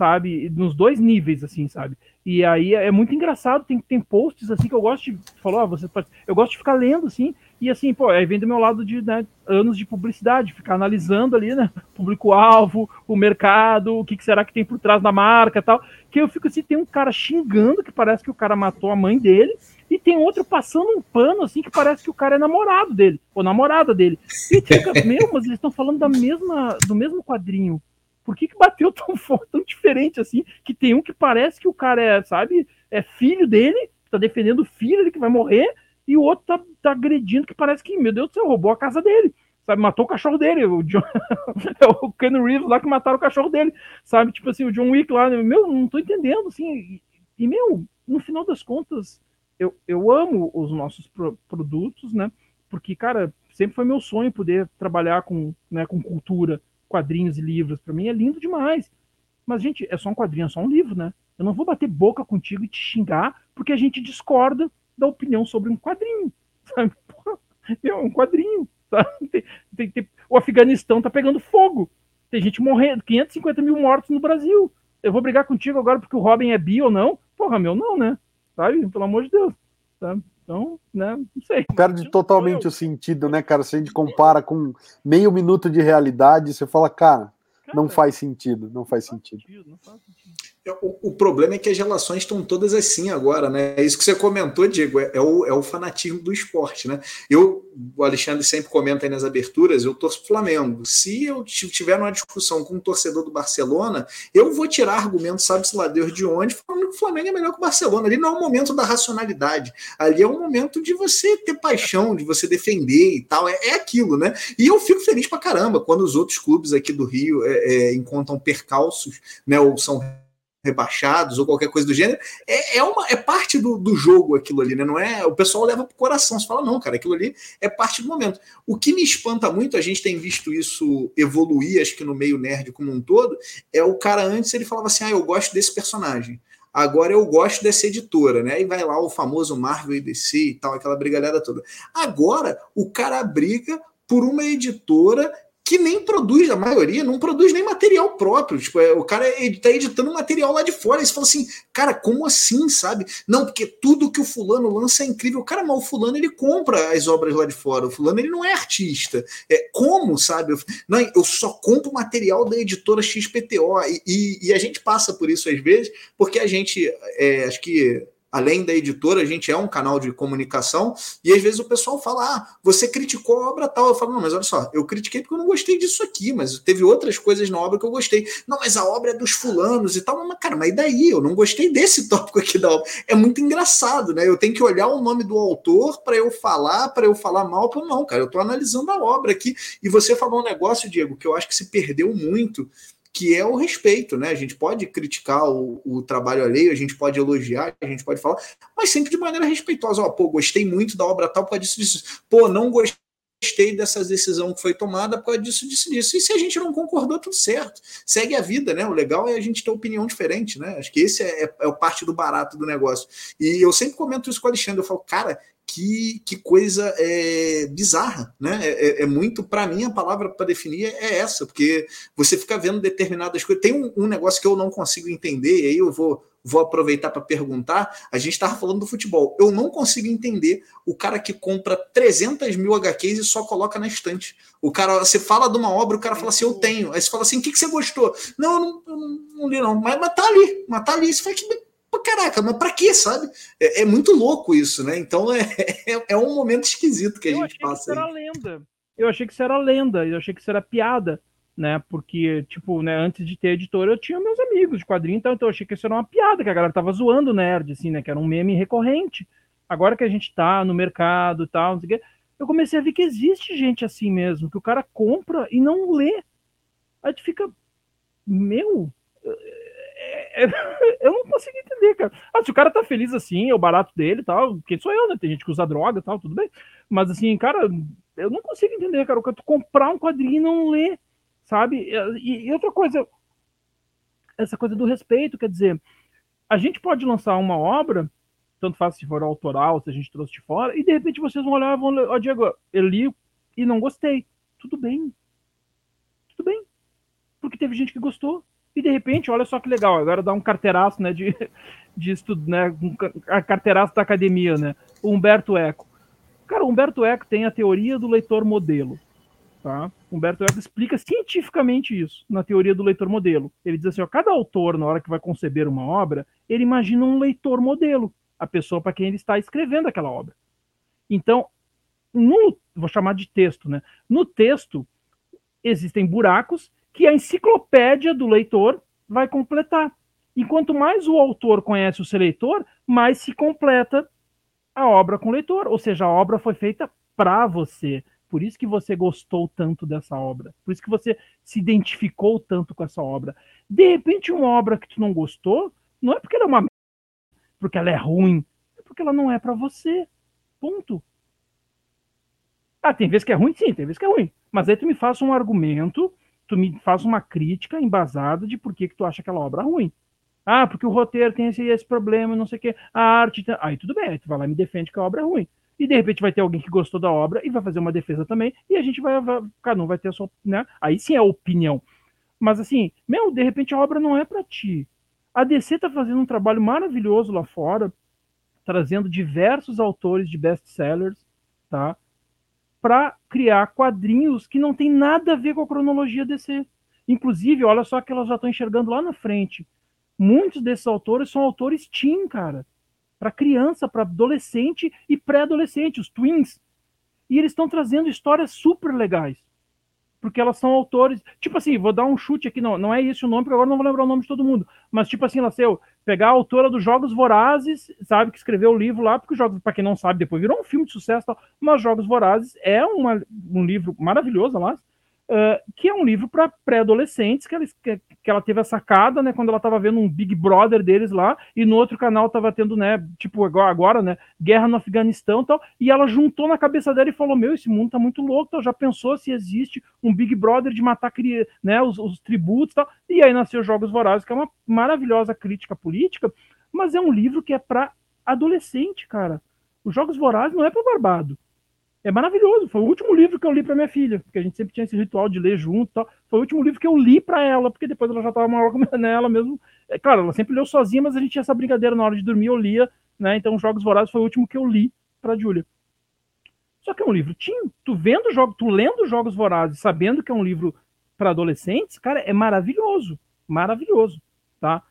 sabe? Nos dois níveis, assim, sabe? E aí é muito engraçado, tem, tem posts assim que eu gosto de. Falou, ah, você eu gosto de ficar lendo, assim, e assim, pô, aí vem do meu lado de né, anos de publicidade, ficar analisando ali, né? <laughs> Público-alvo, o mercado, o que, que, será que tem por trás da marca tal. Que eu fico assim, tem um cara xingando, que parece que o cara matou a mãe dele, e tem outro passando um pano, assim, que parece que o cara é namorado dele, ou namorada dele. E fica, <laughs> meu, mas eles estão falando da mesma, do mesmo quadrinho por que, que bateu <laughs> tão forte, tão diferente assim? Que tem um que parece que o cara é, sabe, é filho dele, tá defendendo o filho dele que vai morrer, e o outro tá, tá agredindo, que parece que, meu Deus do céu, roubou a casa dele. Sabe, matou o cachorro dele. O, John... <laughs> é o Ken Reeves lá que mataram o cachorro dele. Sabe, tipo assim, o John Wick lá, meu, não tô entendendo, assim. E, e meu, no final das contas, eu, eu amo os nossos pro, produtos, né? Porque, cara, sempre foi meu sonho poder trabalhar com, né, com cultura quadrinhos e livros, para mim é lindo demais. Mas, gente, é só um quadrinho, é só um livro, né? Eu não vou bater boca contigo e te xingar porque a gente discorda da opinião sobre um quadrinho, <laughs> sabe? Meu, um quadrinho? Tem, tem, tem... O Afeganistão tá pegando fogo. Tem gente morrendo, 550 mil mortos no Brasil. Eu vou brigar contigo agora porque o Robin é bi ou não? Porra, meu, não, né? Sabe? Pelo amor de Deus. Sabe? Então, né, não sei. Perde totalmente o sentido, né, cara? Se a gente compara com meio minuto de realidade, você fala, cara, cara não faz sentido, não faz sentido. Não faz sentido. O, problema é que as relações estão todas assim agora, né? É isso que você comentou, Diego, é, é, o, é o fanatismo do esporte, né? Eu, o Alexandre sempre comenta aí nas aberturas, eu torço Flamengo. Se eu tiver uma discussão com um torcedor do Barcelona, eu vou tirar argumentos, sabe-se lá Deus de onde, falando que o Flamengo é melhor que o Barcelona. Ali não é um momento da racionalidade, ali é um momento de você ter paixão, de você defender e tal, é, é aquilo, né? E eu fico feliz pra caramba quando os outros clubes aqui do Rio é, é encontram percalços, né? Ou são rebaixados ou qualquer coisa do gênero, é, é, uma, é parte do, do jogo aquilo ali, né? Não é. O pessoal leva pro coração, você fala, não, cara, aquilo ali é parte do momento. O que me espanta muito, a gente tem visto isso evoluir, acho que no meio nerd como um todo, é o cara antes ele falava assim: ah, eu gosto desse personagem. Agora eu gosto dessa editora, né? Aí vai lá o famoso Marvel e DC e tal, aquela brigalhada toda. Agora o cara briga por uma editora que nem produz, a maioria não produz nem material próprio. Tipo, é, o cara está editando material lá de fora. E você fala assim, cara, como assim, sabe? Não, porque tudo que o fulano lança é incrível. Cara, mas o fulano ele compra as obras lá de fora. O fulano ele não é artista. É como, sabe? Eu, não, eu só compro material da editora XPTO. E, e, e, a gente passa por isso às vezes, porque a gente, é, acho que além da editora, a gente é um canal de comunicação, e às vezes o pessoal fala: ah, você criticou a obra tal. Eu falo, não, mas olha só, eu critiquei porque eu não gostei disso aqui, mas teve outras coisas na obra que eu gostei. Não, mas a obra é dos fulanos e tal. Mas, cara, mas daí? Eu não gostei desse <laughs> tópico aqui da obra. É muito engraçado, né? Eu tenho que olhar o nome do autor para eu falar, para eu falar mal, para não, cara, eu estou analisando a obra aqui. E você falou um negócio, Diego, que eu acho que se perdeu muito que é o respeito, né? A gente pode criticar o, o, trabalho alheio, a gente pode elogiar, a gente pode falar, mas sempre de maneira respeitosa. Ó, pô, gostei muito da obra tal por causa disso, disso. Pô, não gostei dessa decisão que foi tomada por causa disso, disso, disso. E se a gente não concordou, tudo certo. Segue a vida, né? O legal é a gente ter opinião diferente, né? Acho que esse é, é, é parte do barato do negócio. E eu sempre comento isso com o Alexandre, eu falo, cara, que, que coisa é, bizarra, né? É, é, é muito, para mim, a palavra para definir é essa, porque você fica vendo determinadas coisas. Tem um, um, negócio que eu não consigo entender, e aí eu vou, vou aproveitar para perguntar. A gente estava falando do futebol. Eu não consigo entender o cara que compra 300 mil HQs e só coloca na estante. O cara, você fala de uma obra, o cara fala assim: Eu tenho. Aí você fala assim: O que, que você gostou? Não, eu não, eu não, não li, não. Mas, mas tá ali, mas tá ali. Você fala que caraca, mas para quê, sabe? É, é, muito louco isso, né? Então é, é, é um momento esquisito que a eu gente passa. Que isso era lenda. Eu achei que isso era lenda, eu achei que isso era piada, né? Porque, tipo, né, antes de ter editora, eu tinha meus amigos de quadrinho, então, então eu achei que isso era uma piada, que a galera tava zoando o nerd, assim, né? Que era um meme recorrente. Agora que a gente tá no mercado e tal, não sei o quê, eu comecei a ver que existe gente assim mesmo, que o cara compra e não lê. Aí tu fica, meu, <laughs> eu não consigo entender, cara. Ah, se o cara tá feliz assim, é o barato dele e tal, quem sou eu, né? Tem gente que usa droga e tal, tudo bem. Mas assim, cara, eu não consigo entender, cara. O cara comprar um quadrinho e não ler, sabe? E, e, outra coisa, essa coisa do respeito, quer dizer, a gente pode lançar uma obra, tanto faz se for autoral, se a gente trouxe de fora, e de repente vocês vão olhar e vão ler, ó, oh, Diego, eu li e não gostei. Tudo bem. Tudo bem. Porque teve gente que gostou E de repente, olha só que legal, agora dá um carteiraço, né, de, de estudo, né, um carteiraço da academia, né, o Humberto Eco. Cara, o Humberto Eco tem a teoria do leitor modelo, tá? Humberto Eco explica cientificamente isso na teoria do leitor modelo. Ele diz assim, ó, cada autor, na hora que vai conceber uma obra, ele imagina um leitor modelo, a pessoa para quem ele está escrevendo aquela obra. Então, no, vou chamar de texto, né? No texto existem buracos que a enciclopédia do leitor vai completar. E quanto mais o autor conhece o seu leitor, mais se completa a obra com o leitor. Ou seja, a obra foi feita para você. Por isso que você gostou tanto dessa obra. Por isso que você se identificou tanto com essa obra. De repente, uma obra que tu não gostou, não é porque ela é uma porque ela é ruim, é porque ela não é para você. Ponto. Ah, tem vezes que é ruim? Sim, tem vezes que é ruim. Mas aí tu me faz um argumento, tu me faz uma crítica embasada de por que, que tu acha aquela obra ruim. Ah, porque o roteiro tem esse, esse problema, não sei o quê. A arte. Tem... Aí tudo bem, aí tu vai lá e me defende que a obra é ruim. E de repente vai ter alguém que gostou da obra e vai fazer uma defesa também, e a gente vai. vai cada um vai ter a sua. Né? Aí sim é opinião. Mas assim, meu, de repente a obra não é para ti. A DC tá fazendo um trabalho maravilhoso lá fora, trazendo diversos autores de best-sellers, tá? Para criar quadrinhos que não tem nada a ver com a cronologia DC. Inclusive, olha só que elas já estão enxergando lá na frente. Muitos desses autores são autores teen, cara. Para criança, para adolescente e pré-adolescente, os twins. E eles estão trazendo histórias super legais porque elas são autores. Tipo assim, vou dar um chute aqui, não, não é esse o nome, porque agora não vou lembrar o nome de todo mundo. Mas, tipo assim, ela pegar a autora dos Jogos Vorazes, sabe, que escreveu o livro lá, porque para quem não sabe, depois virou um filme de sucesso, tal, mas Jogos Vorazes é uma, um livro maravilhoso, lá, Uh, que é um livro para pré-adolescentes, que ela, que, que, ela teve a sacada, né, quando ela estava vendo um Big Brother deles lá, e no outro canal estava tendo, né, tipo agora, né, guerra no Afeganistão e tal, e ela juntou na cabeça dela e falou, meu, esse mundo tá muito louco, tal, já pensou se existe um Big Brother de matar, né, os, os tributos e tal, e aí nasceu Jogos Vorazes, que é uma maravilhosa crítica política, mas é um livro que é para adolescente, cara. Os Jogos Vorazes não é para barbado, é maravilhoso. Foi o último livro que eu li para minha filha, porque a gente sempre tinha esse ritual de ler junto. Tal. Foi o último livro que eu li para ela, porque depois ela já estava maior <laughs> nela mesmo. É, claro, ela sempre leu sozinha, mas a gente tinha essa brincadeira na hora de dormir, eu lia, né? Então, Jogos Vorazes foi o último que eu li para Júlia. Só que é um livro. Tu vendo jogo, tu lendo Jogos Vorazes, sabendo que é um livro para adolescentes, cara, é maravilhoso, maravilhoso, tá?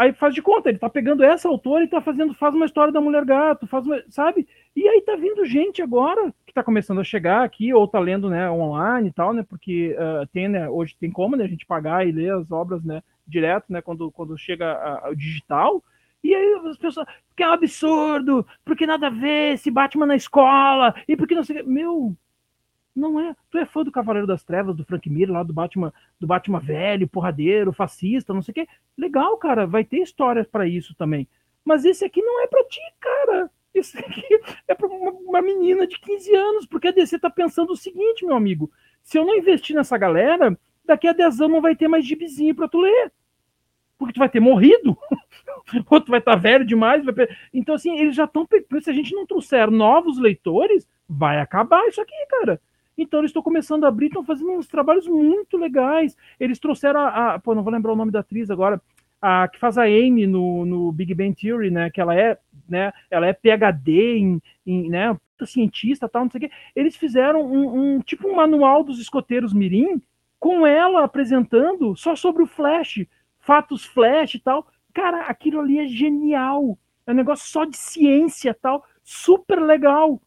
Aí faz de conta, ele tá pegando essa autora e tá fazendo, faz uma história da mulher gato, faz uma, sabe? E aí tá vindo gente agora que tá começando a chegar aqui, ou tá lendo, né, online e tal, né? Porque uh, tem, né, hoje tem como, né, a gente pagar e ler as obras, né, direto, né, quando, quando chega o digital. E aí as pessoas, que é um absurdo, porque nada a ver, esse Batman na escola, e porque não sei. Meu, não é. Tu é fã do Cavaleiro das Trevas, do Frank Miller, lá do Batman, do Batman velho, porradeiro, fascista, não sei o quê. Legal, cara, vai ter histórias para isso também. Mas esse aqui não é para ti, cara. Esse aqui é para uma, uma, menina de 15 anos, porque a DC tá pensando o seguinte, meu amigo. Se eu não investir nessa galera, daqui a 10 anos não vai ter mais gibizinho para tu ler. Porque tu vai ter morrido, <laughs> ou tu vai estar tá velho demais. Vai... Então, assim, eles já estão. Se a gente não trouxer novos leitores, vai acabar isso aqui, cara. Então eles estão começando a abrir, estão fazendo uns trabalhos muito legais. Eles trouxeram a, a, Pô, não vou lembrar o nome da atriz agora. A que faz a Amy no, no Big Bang Theory, né? Que ela é, né? Ela é PhD em, em né? cientista, tal, não sei o quê. Eles fizeram um, um tipo um manual dos escoteiros Mirim com ela apresentando só sobre o Flash, fatos Flash e tal. Cara, aquilo ali é genial. É um negócio só de ciência tal, super legal.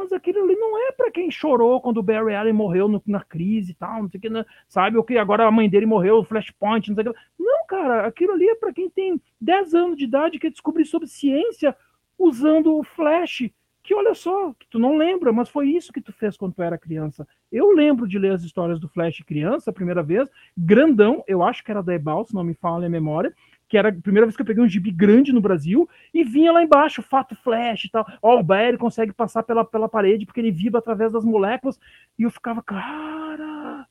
Mas aquilo ali não é para quem chorou quando o Barry Allen morreu no, na crise e tal, não sei o que, né? sabe? Ou que agora a mãe dele morreu, o Flashpoint, não sei o que. Não, cara, aquilo ali é para quem tem 10 anos de idade que descobrir sobre ciência usando o Flash. Que olha só, que tu não lembra, mas foi isso que tu fez quando tu era criança. Eu lembro de ler as histórias do Flash criança, a primeira vez, grandão, eu acho que era da Ebal, se não me falha a memória, que era a primeira vez que eu peguei um gibi grande no Brasil, e vinha lá embaixo, fato flash e tal. Ó, o Barry consegue passar pela, pela parede porque ele vibra através das moléculas. E eu ficava, cara.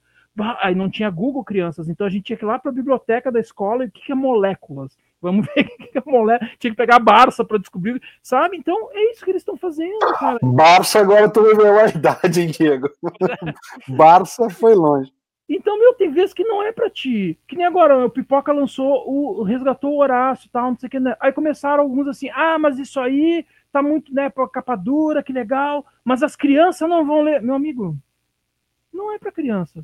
Aí não tinha Google, crianças, então a gente tinha que ir lá para a biblioteca da escola e o que, que é moléculas? Vamos <laughs> ver o que é molécula. Tinha que pegar a Barça para descobrir, sabe? Então é isso que eles estão fazendo, cara. Barça agora tu revelou a idade, hein, Diego? <laughs> Barça foi longe. Então, meu, tem vezes que não é para ti. Que nem agora, o Pipoca lançou, o, resgatou o Horácio e tal, não sei o que. Né? Aí começaram alguns assim, ah, mas isso aí tá muito, né, pra capa dura, que legal, mas as crianças não vão ler. Meu amigo, não é para criança.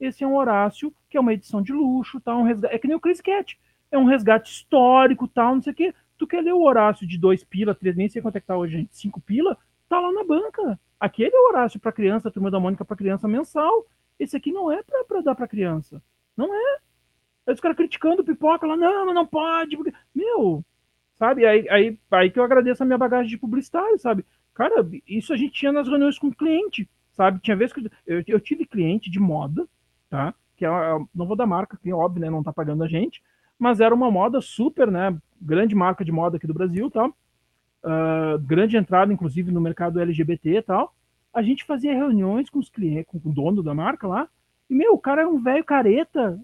Esse é um Horácio, que é uma edição de luxo, tá? Um resgate, é que nem o Chris Cat. É um resgate histórico, tal, não sei o que. Tu quer ler o Horácio de dois pila, três, nem sei quanto é que tá hoje, gente, cinco pila, tá lá na banca. Aquele é o Horácio para criança, a turma da Mônica para criança mensal. Esse aqui não é para dar para criança. Não é. Aí os caras criticando pipoca lá, não, mas não pode. Porque... Meu, sabe? Aí, aí, aí que eu agradeço a minha bagagem de publicitário, sabe? Cara, isso a gente tinha nas reuniões com o cliente, sabe? Tinha vezes que eu, eu tive cliente de moda, tá? Que é, não vou dar marca, que é óbvio, né? Não tá pagando a gente, mas era uma moda super, né? Grande marca de moda aqui do Brasil, tá? Uh, grande entrada, inclusive, no mercado LGBT e tal a gente fazia reuniões com os clientes, com o dono da marca lá, e, meu, o cara era um velho careta,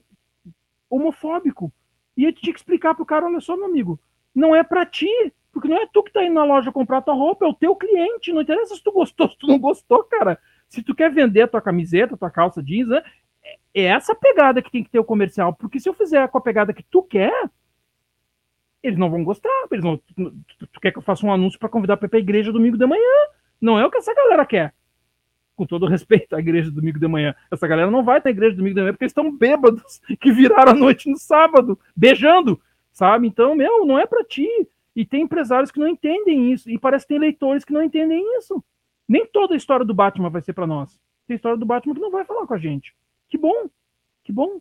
homofóbico. E eu tinha que explicar pro cara, olha só, meu amigo, não é para ti, porque não é tu que tá indo na loja comprar tua roupa, é o teu cliente, não interessa se tu gostou, <laughs> se tu não gostou, cara. Se tu quer vender a tua camiseta, tua calça jeans, né, é essa pegada que tem que ter o comercial, porque se eu fizer com a pegada que tu quer, eles não vão gostar, eles não, tu, tu quer que eu faça um anúncio para convidar para ir pra igreja domingo de manhã, não é o que essa galera quer com todo respeito à igreja do domingo de manhã. Essa galera não vai na igreja do domingo de manhã porque eles estão bêbados, <laughs> que viraram a noite no sábado, beijando, sabe? Então, meu, não é para ti. E tem empresários que não entendem isso. E parece que tem leitores que não entendem isso. Nem toda a história do Batman vai ser para nós. Tem história do Batman que não vai falar com a gente. Que bom. Que bom.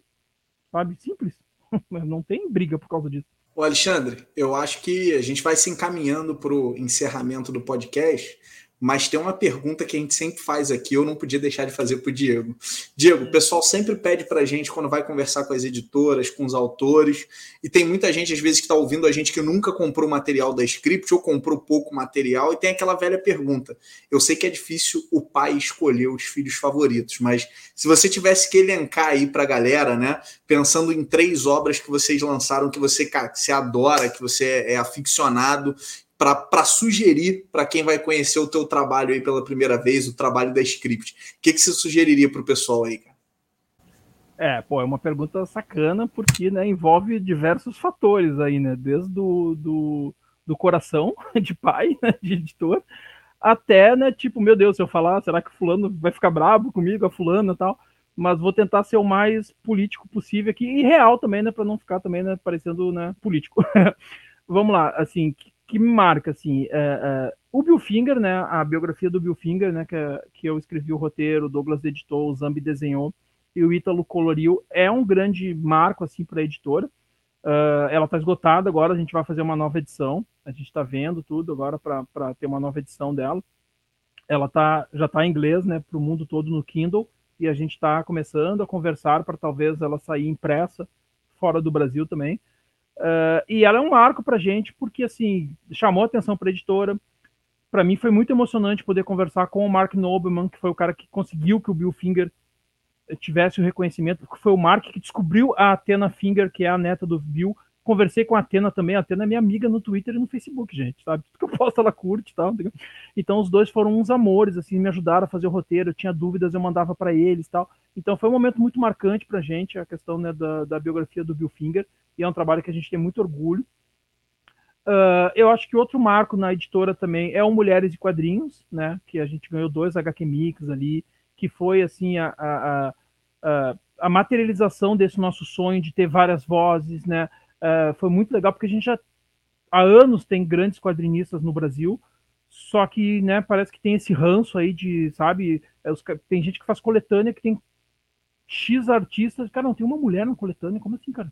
Sabe? Simples. <laughs> Não tem briga por causa disso. Ô Alexandre, eu acho que a gente vai se encaminhando para o encerramento do podcast, mas tem uma pergunta que a gente sempre faz aqui, eu não podia deixar de fazer para o Diego. Diego, o pessoal sempre pede para a gente quando vai conversar com as editoras, com os autores, e tem muita gente, às vezes, que está ouvindo a gente que nunca comprou material da Script ou comprou pouco material, e tem aquela velha pergunta. Eu sei que é difícil o pai escolher os filhos favoritos, mas se você tivesse que elencar aí para a galera, né, pensando em três obras que vocês lançaram, que você, que você adora, que você é aficionado, para sugerir para quem vai conhecer o teu trabalho aí pela primeira vez, o trabalho da Script? O que, que você sugeriria para o pessoal aí, cara? É, pô, é uma pergunta sacana, porque né, envolve diversos fatores aí, né? Desde do, do, do coração <laughs> de pai, né, de editor, até, né, tipo, meu Deus, se eu falar, será que fulano vai ficar bravo comigo, a fulana e tal? Mas vou tentar ser o mais político possível aqui, e real também, né, para não ficar também, né, parecendo, né, político. <laughs> Vamos lá, assim, que me marca, assim, é, é, o Bill Finger, né, a biografia do Bill Finger, né, que, que eu escrevi o roteiro, Douglas editou, o Zambi desenhou e o Ítalo coloriu, é um grande marco, assim, para a editora. Uh, ela está esgotada agora, a gente vai fazer uma nova edição, a gente está vendo tudo agora para ter uma nova edição dela. Ela tá, já está em inglês, né, para o mundo todo no Kindle, e a gente está começando a conversar para talvez ela sair impressa fora do Brasil também. Uh, e ela é um marco para gente, porque assim, chamou atenção para a editora. Para mim foi muito emocionante poder conversar com o Mark Nobleman, que foi o cara que conseguiu que o Bill Finger tivesse o reconhecimento, porque foi o Mark que descobriu a Athena Finger, que é a neta do Bill, Conversei com a Atena também. A Atena é minha amiga no Twitter e no Facebook, gente, sabe? Tudo que eu posto ela curte e tal. Então os dois foram uns amores, assim, me ajudaram a fazer o roteiro. Eu tinha dúvidas, eu mandava para eles tal. Então foi um momento muito marcante pra gente, a questão né, da, da biografia do Bill Finger. E é um trabalho que a gente tem muito orgulho. Uh, eu acho que outro marco na editora também é o Mulheres e Quadrinhos, né? Que a gente ganhou dois HQ Mix ali, que foi assim a, a, a, a materialização desse nosso sonho de ter várias vozes, né? Uh, foi muito legal porque a gente já há anos tem grandes quadrinistas no Brasil, só que né, parece que tem esse ranço aí de, sabe, é, os, tem gente que faz coletânea que tem X artistas, cara, não tem uma mulher na coletânea, como assim, cara?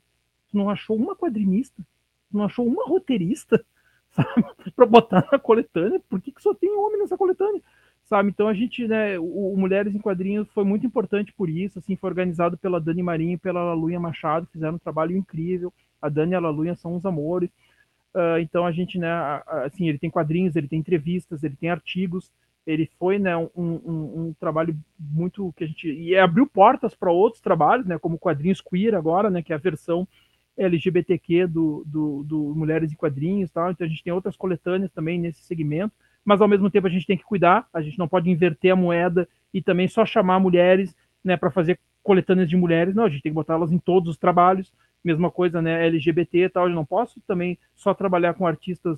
Tu não achou uma quadrinista? Tu não achou uma roteirista, <laughs> sabe, para botar na coletânea? Por que, que só tem homem nessa coletânea? Sabe, então a gente, né, o, Mulheres em Quadrinhos foi muito importante por isso, assim, foi organizado pela Dani Marinho e pela Luia Machado, fizeram um trabalho incrível, a Dani e a Lalunha são uns amores. Uh, então a gente, né, assim, ele tem quadrinhos, ele tem entrevistas, ele tem artigos, ele foi, né, um, um, um trabalho muito que a gente e abriu portas para outros trabalhos, né, como quadrinhos queer agora, né, que é a versão LGBTQ do, do, do Mulheres em Quadrinhos, tal. Então a gente tem outras coletâneas também nesse segmento, mas ao mesmo tempo a gente tem que cuidar, a gente não pode inverter a moeda e também só chamar mulheres, né, para fazer coletâneas de mulheres, não, a gente tem que botar elas em todos os trabalhos, mesma coisa, né, LGBT e tal, eu não posso também só trabalhar com artistas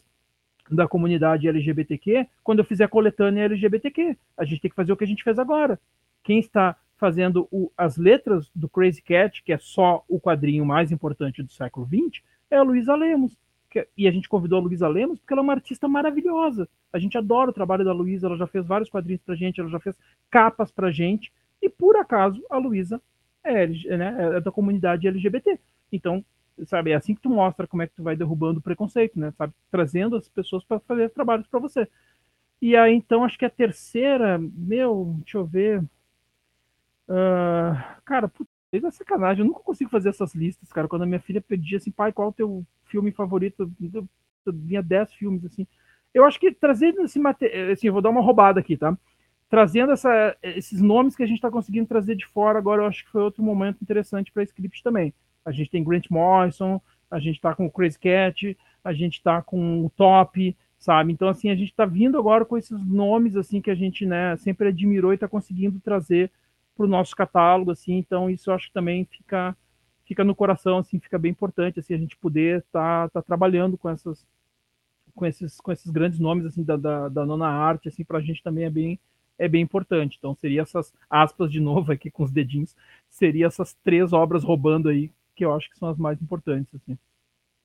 da comunidade LGBTQ quando eu fizer coletânea LGBTQ. A gente tem que fazer o que a gente fez agora. Quem está fazendo o, as letras do Crazy Cat, que é só o quadrinho mais importante do século XX, é a Luísa Lemos. Que, e a gente convidou a Luísa Lemos porque ela é uma artista maravilhosa. A gente adora o trabalho da Luísa, ela já fez vários quadrinhos pra gente, ela já fez capas pra gente, e por acaso a Luísa é, né, é da comunidade LGBT. Então, sabe, é assim que tu mostra como é que tu vai derrubando o preconceito, né? Sabe, trazendo as pessoas para fazer trabalhos para você. E aí, então, acho que a terceira, meu, deixa eu ver. Uh, cara, puta, é sacanagem, eu nunca consigo fazer essas listas, cara. Quando a minha filha pedia assim, pai, qual é o teu filme favorito? Vinha 10 filmes, assim. Eu acho que trazendo esse material, assim, eu vou dar uma roubada aqui, tá? Trazendo essa, esses nomes que a gente está conseguindo trazer de fora agora, eu acho que foi outro momento interessante para script também. A gente tem Grant Morrison, a gente está com o Crazy Cat, a gente está com o Top, sabe? Então, assim, a gente está vindo agora com esses nomes, assim, que a gente, né, sempre admirou e está conseguindo trazer para o nosso catálogo, assim, então isso eu acho que também fica, fica no coração, assim, fica bem importante, assim, a gente poder estar tá, tá trabalhando com essas, com esses, com esses grandes nomes, assim, da, da, da nona arte, assim, para a gente também é bem, é bem importante. Então, seria essas aspas de novo aqui com os dedinhos, seria essas três obras roubando aí que eu acho que são as mais importantes, assim,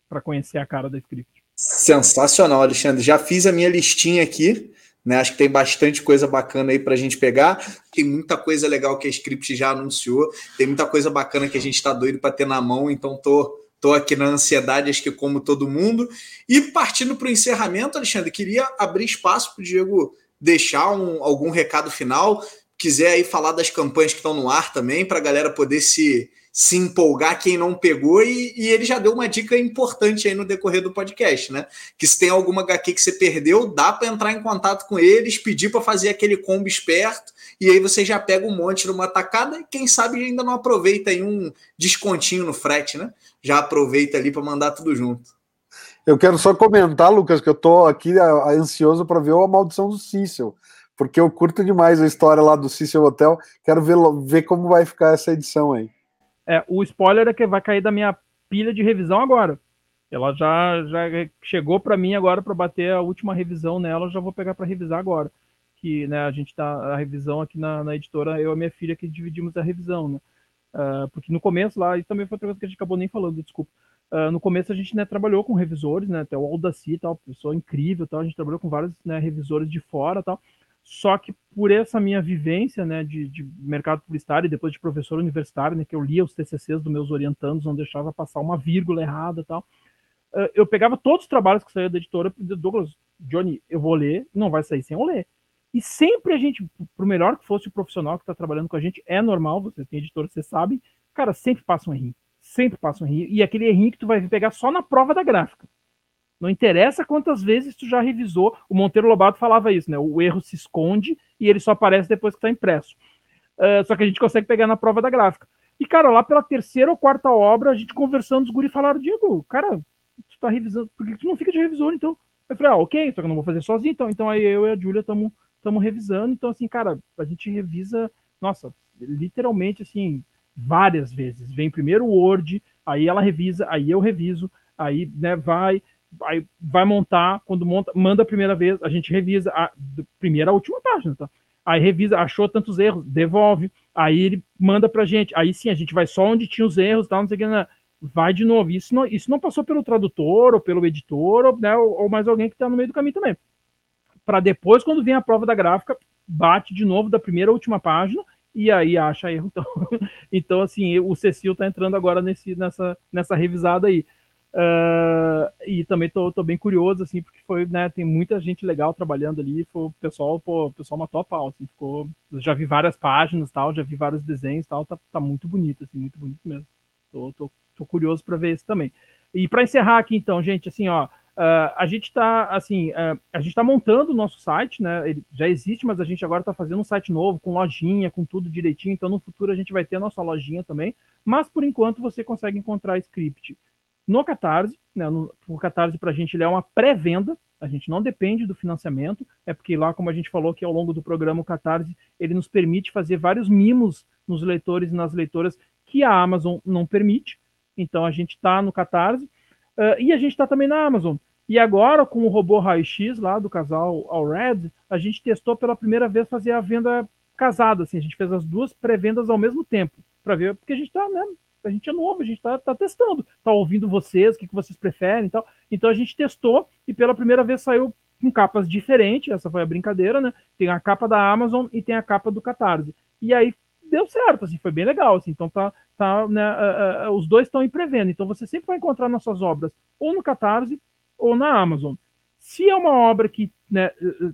para conhecer a cara da script. Sensacional, Alexandre. Já fiz a minha listinha aqui, né? Acho que tem bastante coisa bacana aí para a gente pegar. Tem muita coisa legal que a script já anunciou, tem muita coisa bacana que a gente está doido para ter na mão, então tô Estou aqui na ansiedade, acho que como todo mundo. E partindo para o encerramento, Alexandre, queria abrir espaço para o Diego deixar um, algum recado final. Quiser aí falar das campanhas que estão no ar também, para a galera poder se, se empolgar quem não pegou, e, e, ele já deu uma dica importante aí no decorrer do podcast, né? Que se tem alguma HQ que você perdeu, dá para entrar em contato com eles, pedir para fazer aquele combo esperto, e aí você já pega um monte numa tacada, e quem sabe ainda não aproveita aí um descontinho no frete, né? Já aproveita ali para mandar tudo junto. Eu quero só comentar, Lucas, que eu tô aqui ansioso para ver a maldição do Cícero, porque eu curto demais a história lá do Cícero Hotel. Quero ver, ver como vai ficar essa edição aí. É, o spoiler é que vai cair da minha pilha de revisão agora. Ela já, já chegou para mim agora para bater a última revisão nela, já vou pegar para revisar agora. Que né, a gente tá a revisão aqui na, na, editora, eu e a minha filha que dividimos a revisão, né? Uh, porque no começo lá, e também foi outra coisa que a gente acabou nem falando, desculpa. Uh, no começo a gente né, trabalhou com revisores, né? Até o Aldaci, tal, pessoa incrível, tal. A gente trabalhou com vários né, revisores de fora, tal. Só que por essa minha vivência né, de, de, mercado publicitário e depois de professor universitário, né, que eu lia os TCCs dos meus orientandos, não deixava passar uma vírgula errada tal, uh, eu pegava todos os trabalhos que saíam da editora Douglas, Johnny, eu vou ler, não vai sair sem eu ler. E sempre a gente, por melhor que fosse o profissional que está trabalhando com a gente, é normal, você tem editor, você sabe, cara, sempre passa um errinho. Sempre passa um errinho. E aquele errinho que tu vai pegar só na prova da gráfica. Não interessa quantas vezes tu já revisou. O Monteiro Lobato falava isso, né? O erro se esconde e ele só aparece depois que está impresso. Uh, só que a gente consegue pegar na prova da gráfica. E, cara, lá pela terceira ou quarta obra, a gente conversando, os guri falaram, Diego, cara, tu tá revisando, por que tu não fica de revisor, então? Eu falei, ah, ok, só que eu não vou fazer sozinho, então. Então aí eu e a Júlia estamos revisando. Então, assim, cara, a gente revisa, nossa, literalmente, assim, várias vezes. Vem primeiro o Word, aí ela revisa, aí eu reviso, aí né, vai, aí vai montar, quando monta, manda a primeira vez, a gente revisa a primeira a última página, tá? Aí revisa, achou tantos erros, devolve, aí ele manda pra gente, aí sim, a gente vai só onde tinha os erros, tal, não sei o que, né? vai de novo. Isso não, isso não passou pelo tradutor, ou pelo editor, ou, né, ou, ou mais alguém que está no meio do caminho também. Para depois, quando vem a prova da gráfica, bate de novo da primeira à última página, e aí acha erro. Então, <laughs> então assim, o Cecil está entrando agora nesse, nessa, nessa revisada aí. Uh, e também tô, tô, bem curioso, assim, porque foi, né, tem muita gente legal trabalhando ali, foi, o pessoal, pô, o pessoal matou a pau, assim, ficou, já vi várias páginas, tal, já vi vários desenhos, tal, tá, tá muito bonito, assim, muito bonito mesmo. Tô, tô, tô curioso para ver isso também. E para encerrar aqui, então, gente, assim, ó, uh, a gente está, assim, uh, a gente está montando o nosso site, né, ele já existe, mas a gente agora está fazendo um site novo, com lojinha, com tudo direitinho, então no futuro a gente vai ter a nossa lojinha também, mas por enquanto você consegue encontrar script no Catarse. Né, no, o Catarse para a gente ele é uma pré-venda, a gente não depende do financiamento, é porque lá, como a gente falou que ao longo do programa, o Catarse ele nos permite fazer vários mimos nos leitores e nas leitoras que a Amazon não permite. Então a gente está no Catarse uh, e a gente está também na Amazon. E agora, com o robô raio-x lá do casal All Red, a gente testou pela primeira vez fazer a venda casada. Assim, a gente fez as duas pré-vendas ao mesmo tempo, para ver, porque a gente está né, a gente é novo, a gente está tá testando, está ouvindo vocês, o que, que vocês preferem e tal. Então a gente testou e pela primeira vez saiu com capas diferentes, essa foi a brincadeira, né? Tem a capa da Amazon e tem a capa do Catarse. E aí deu certo, assim, foi bem legal, assim, então tá, tá, né, uh, uh, os dois estão em pré-venda, então você sempre vai encontrar nossas obras ou no Catarse ou na Amazon. Se é uma obra que né,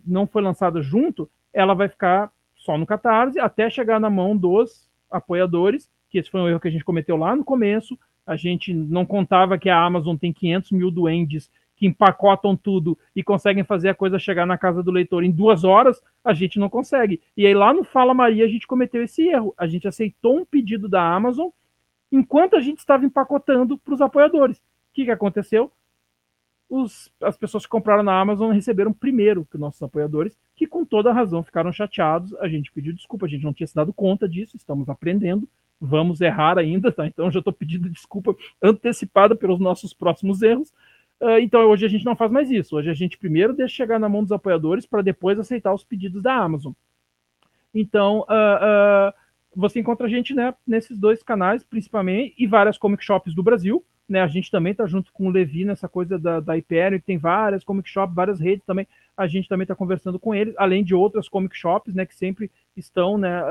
não foi lançada junto, ela vai ficar só no Catarse até chegar na mão dos apoiadores que esse foi um erro que a gente cometeu lá no começo. A gente não contava que a Amazon tem 500 mil duendes que empacotam tudo e conseguem fazer a coisa chegar na casa do leitor em duas horas, a gente não consegue. E aí lá no Fala Maria a gente cometeu esse erro. A gente aceitou um pedido da Amazon enquanto a gente estava empacotando para os apoiadores. O que, que aconteceu? Os, as pessoas que compraram na Amazon receberam primeiro que nossos apoiadores, que com toda razão ficaram chateados. A gente pediu desculpa, a gente não tinha se dado conta disso, estamos aprendendo vamos errar ainda, tá? Então já estou pedindo desculpa antecipada pelos nossos próximos erros. Uh, então hoje a gente não faz mais isso. Hoje a gente primeiro deixa chegar na mão dos apoiadores para depois aceitar os pedidos da Amazon. Então uh, uh, você encontra a gente né, nesses dois canais, principalmente, e várias comic shops do Brasil. Né, a gente também está junto com o Levi nessa coisa da, da que tem várias comic shops, várias redes também. A gente também está conversando com eles, além de outras comic shops, né, que sempre estão né,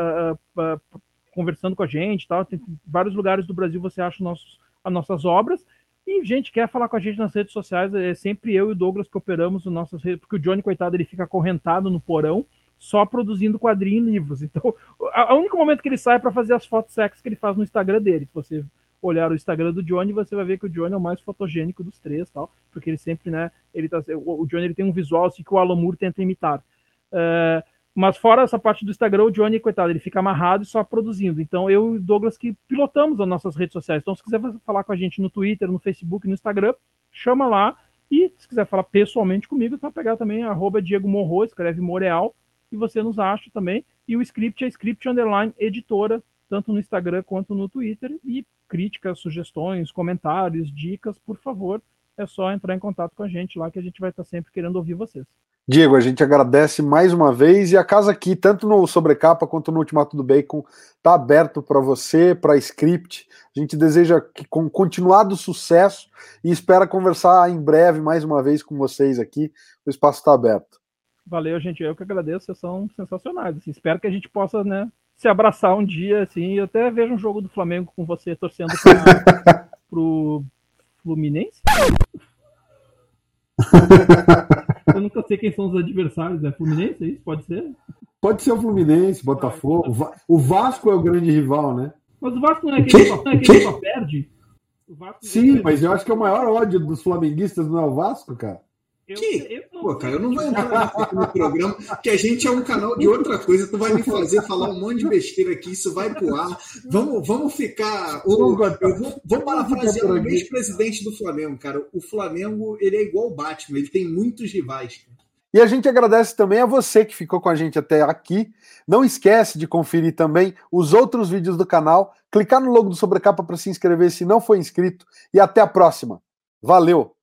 conversando com a gente, tal. Tem vários lugares do Brasil você acha nossos, as nossas obras. E gente quer falar com a gente nas redes sociais, é sempre eu e o Douglas que operamos as nossas redes, porque o Johnny, coitado, ele fica acorrentado no porão, só produzindo quadrinhos e livros. <laughs> Então, o único momento que ele sai é para fazer as fotos sexy que ele faz no Instagram dele. Se você olhar o Instagram do Johnny, você vai ver que o Johnny é o mais fotogênico dos três, tal, porque ele sempre, né, ele tá, o Johnny ele tem um visual assim que o Alan Moore tenta imitar. Uh, mas fora essa parte do Instagram, o Johnny, coitado, ele fica amarrado e só produzindo. Então eu e o Douglas que pilotamos as nossas redes sociais. Então se quiser falar com a gente no Twitter, no Facebook, no Instagram, chama lá. E se quiser falar pessoalmente comigo, é pegar também arroba Diego Morro, escreve Moreal, e você nos acha também. E o script é script underline editora, tanto no Instagram quanto no Twitter. E críticas, sugestões, comentários, dicas, por favor, é só entrar em contato com a gente lá que a gente vai estar sempre querendo ouvir vocês. Diego, a gente agradece mais uma vez e a casa aqui, tanto no Sobrecapa quanto no Ultimato do Bacon, está aberto para você, para script. A gente deseja que, com continuado sucesso e espera conversar em breve mais uma vez com vocês aqui. O espaço está aberto. Valeu, gente. Eu que agradeço. Vocês são sensacionais. Assim, espero que a gente possa, né, se abraçar um dia, assim. Eu até vejo um jogo do Flamengo com você torcendo para <laughs> o Fluminense. <laughs> Eu nunca sei quem são os adversários. É Fluminense, é isso? Pode ser? Pode ser o Fluminense, Botafogo. O Vasco é o grande rival, né? Mas o Vasco não é aquele, que, só, não é aquele que só perde? Sim, mas eu acho que é o maior ódio dos flamenguistas não é o Vasco, cara. Eu, que? Eu Pô, cara, eu não vou entrar no programa, que a gente é um canal de outra coisa. Tu vai me fazer falar um monte de besteira aqui, isso vai pro ar. Vamos, vamos ficar. O, eu vou, vou parafrasear o ex-presidente do Flamengo, cara. O Flamengo ele é igual o Batman, ele tem muitos rivais. E a gente agradece também a você que ficou com a gente até aqui. Não esquece de conferir também os outros vídeos do canal, clicar no logo do Sobrecapa para se inscrever se não for inscrito. E até a próxima. Valeu!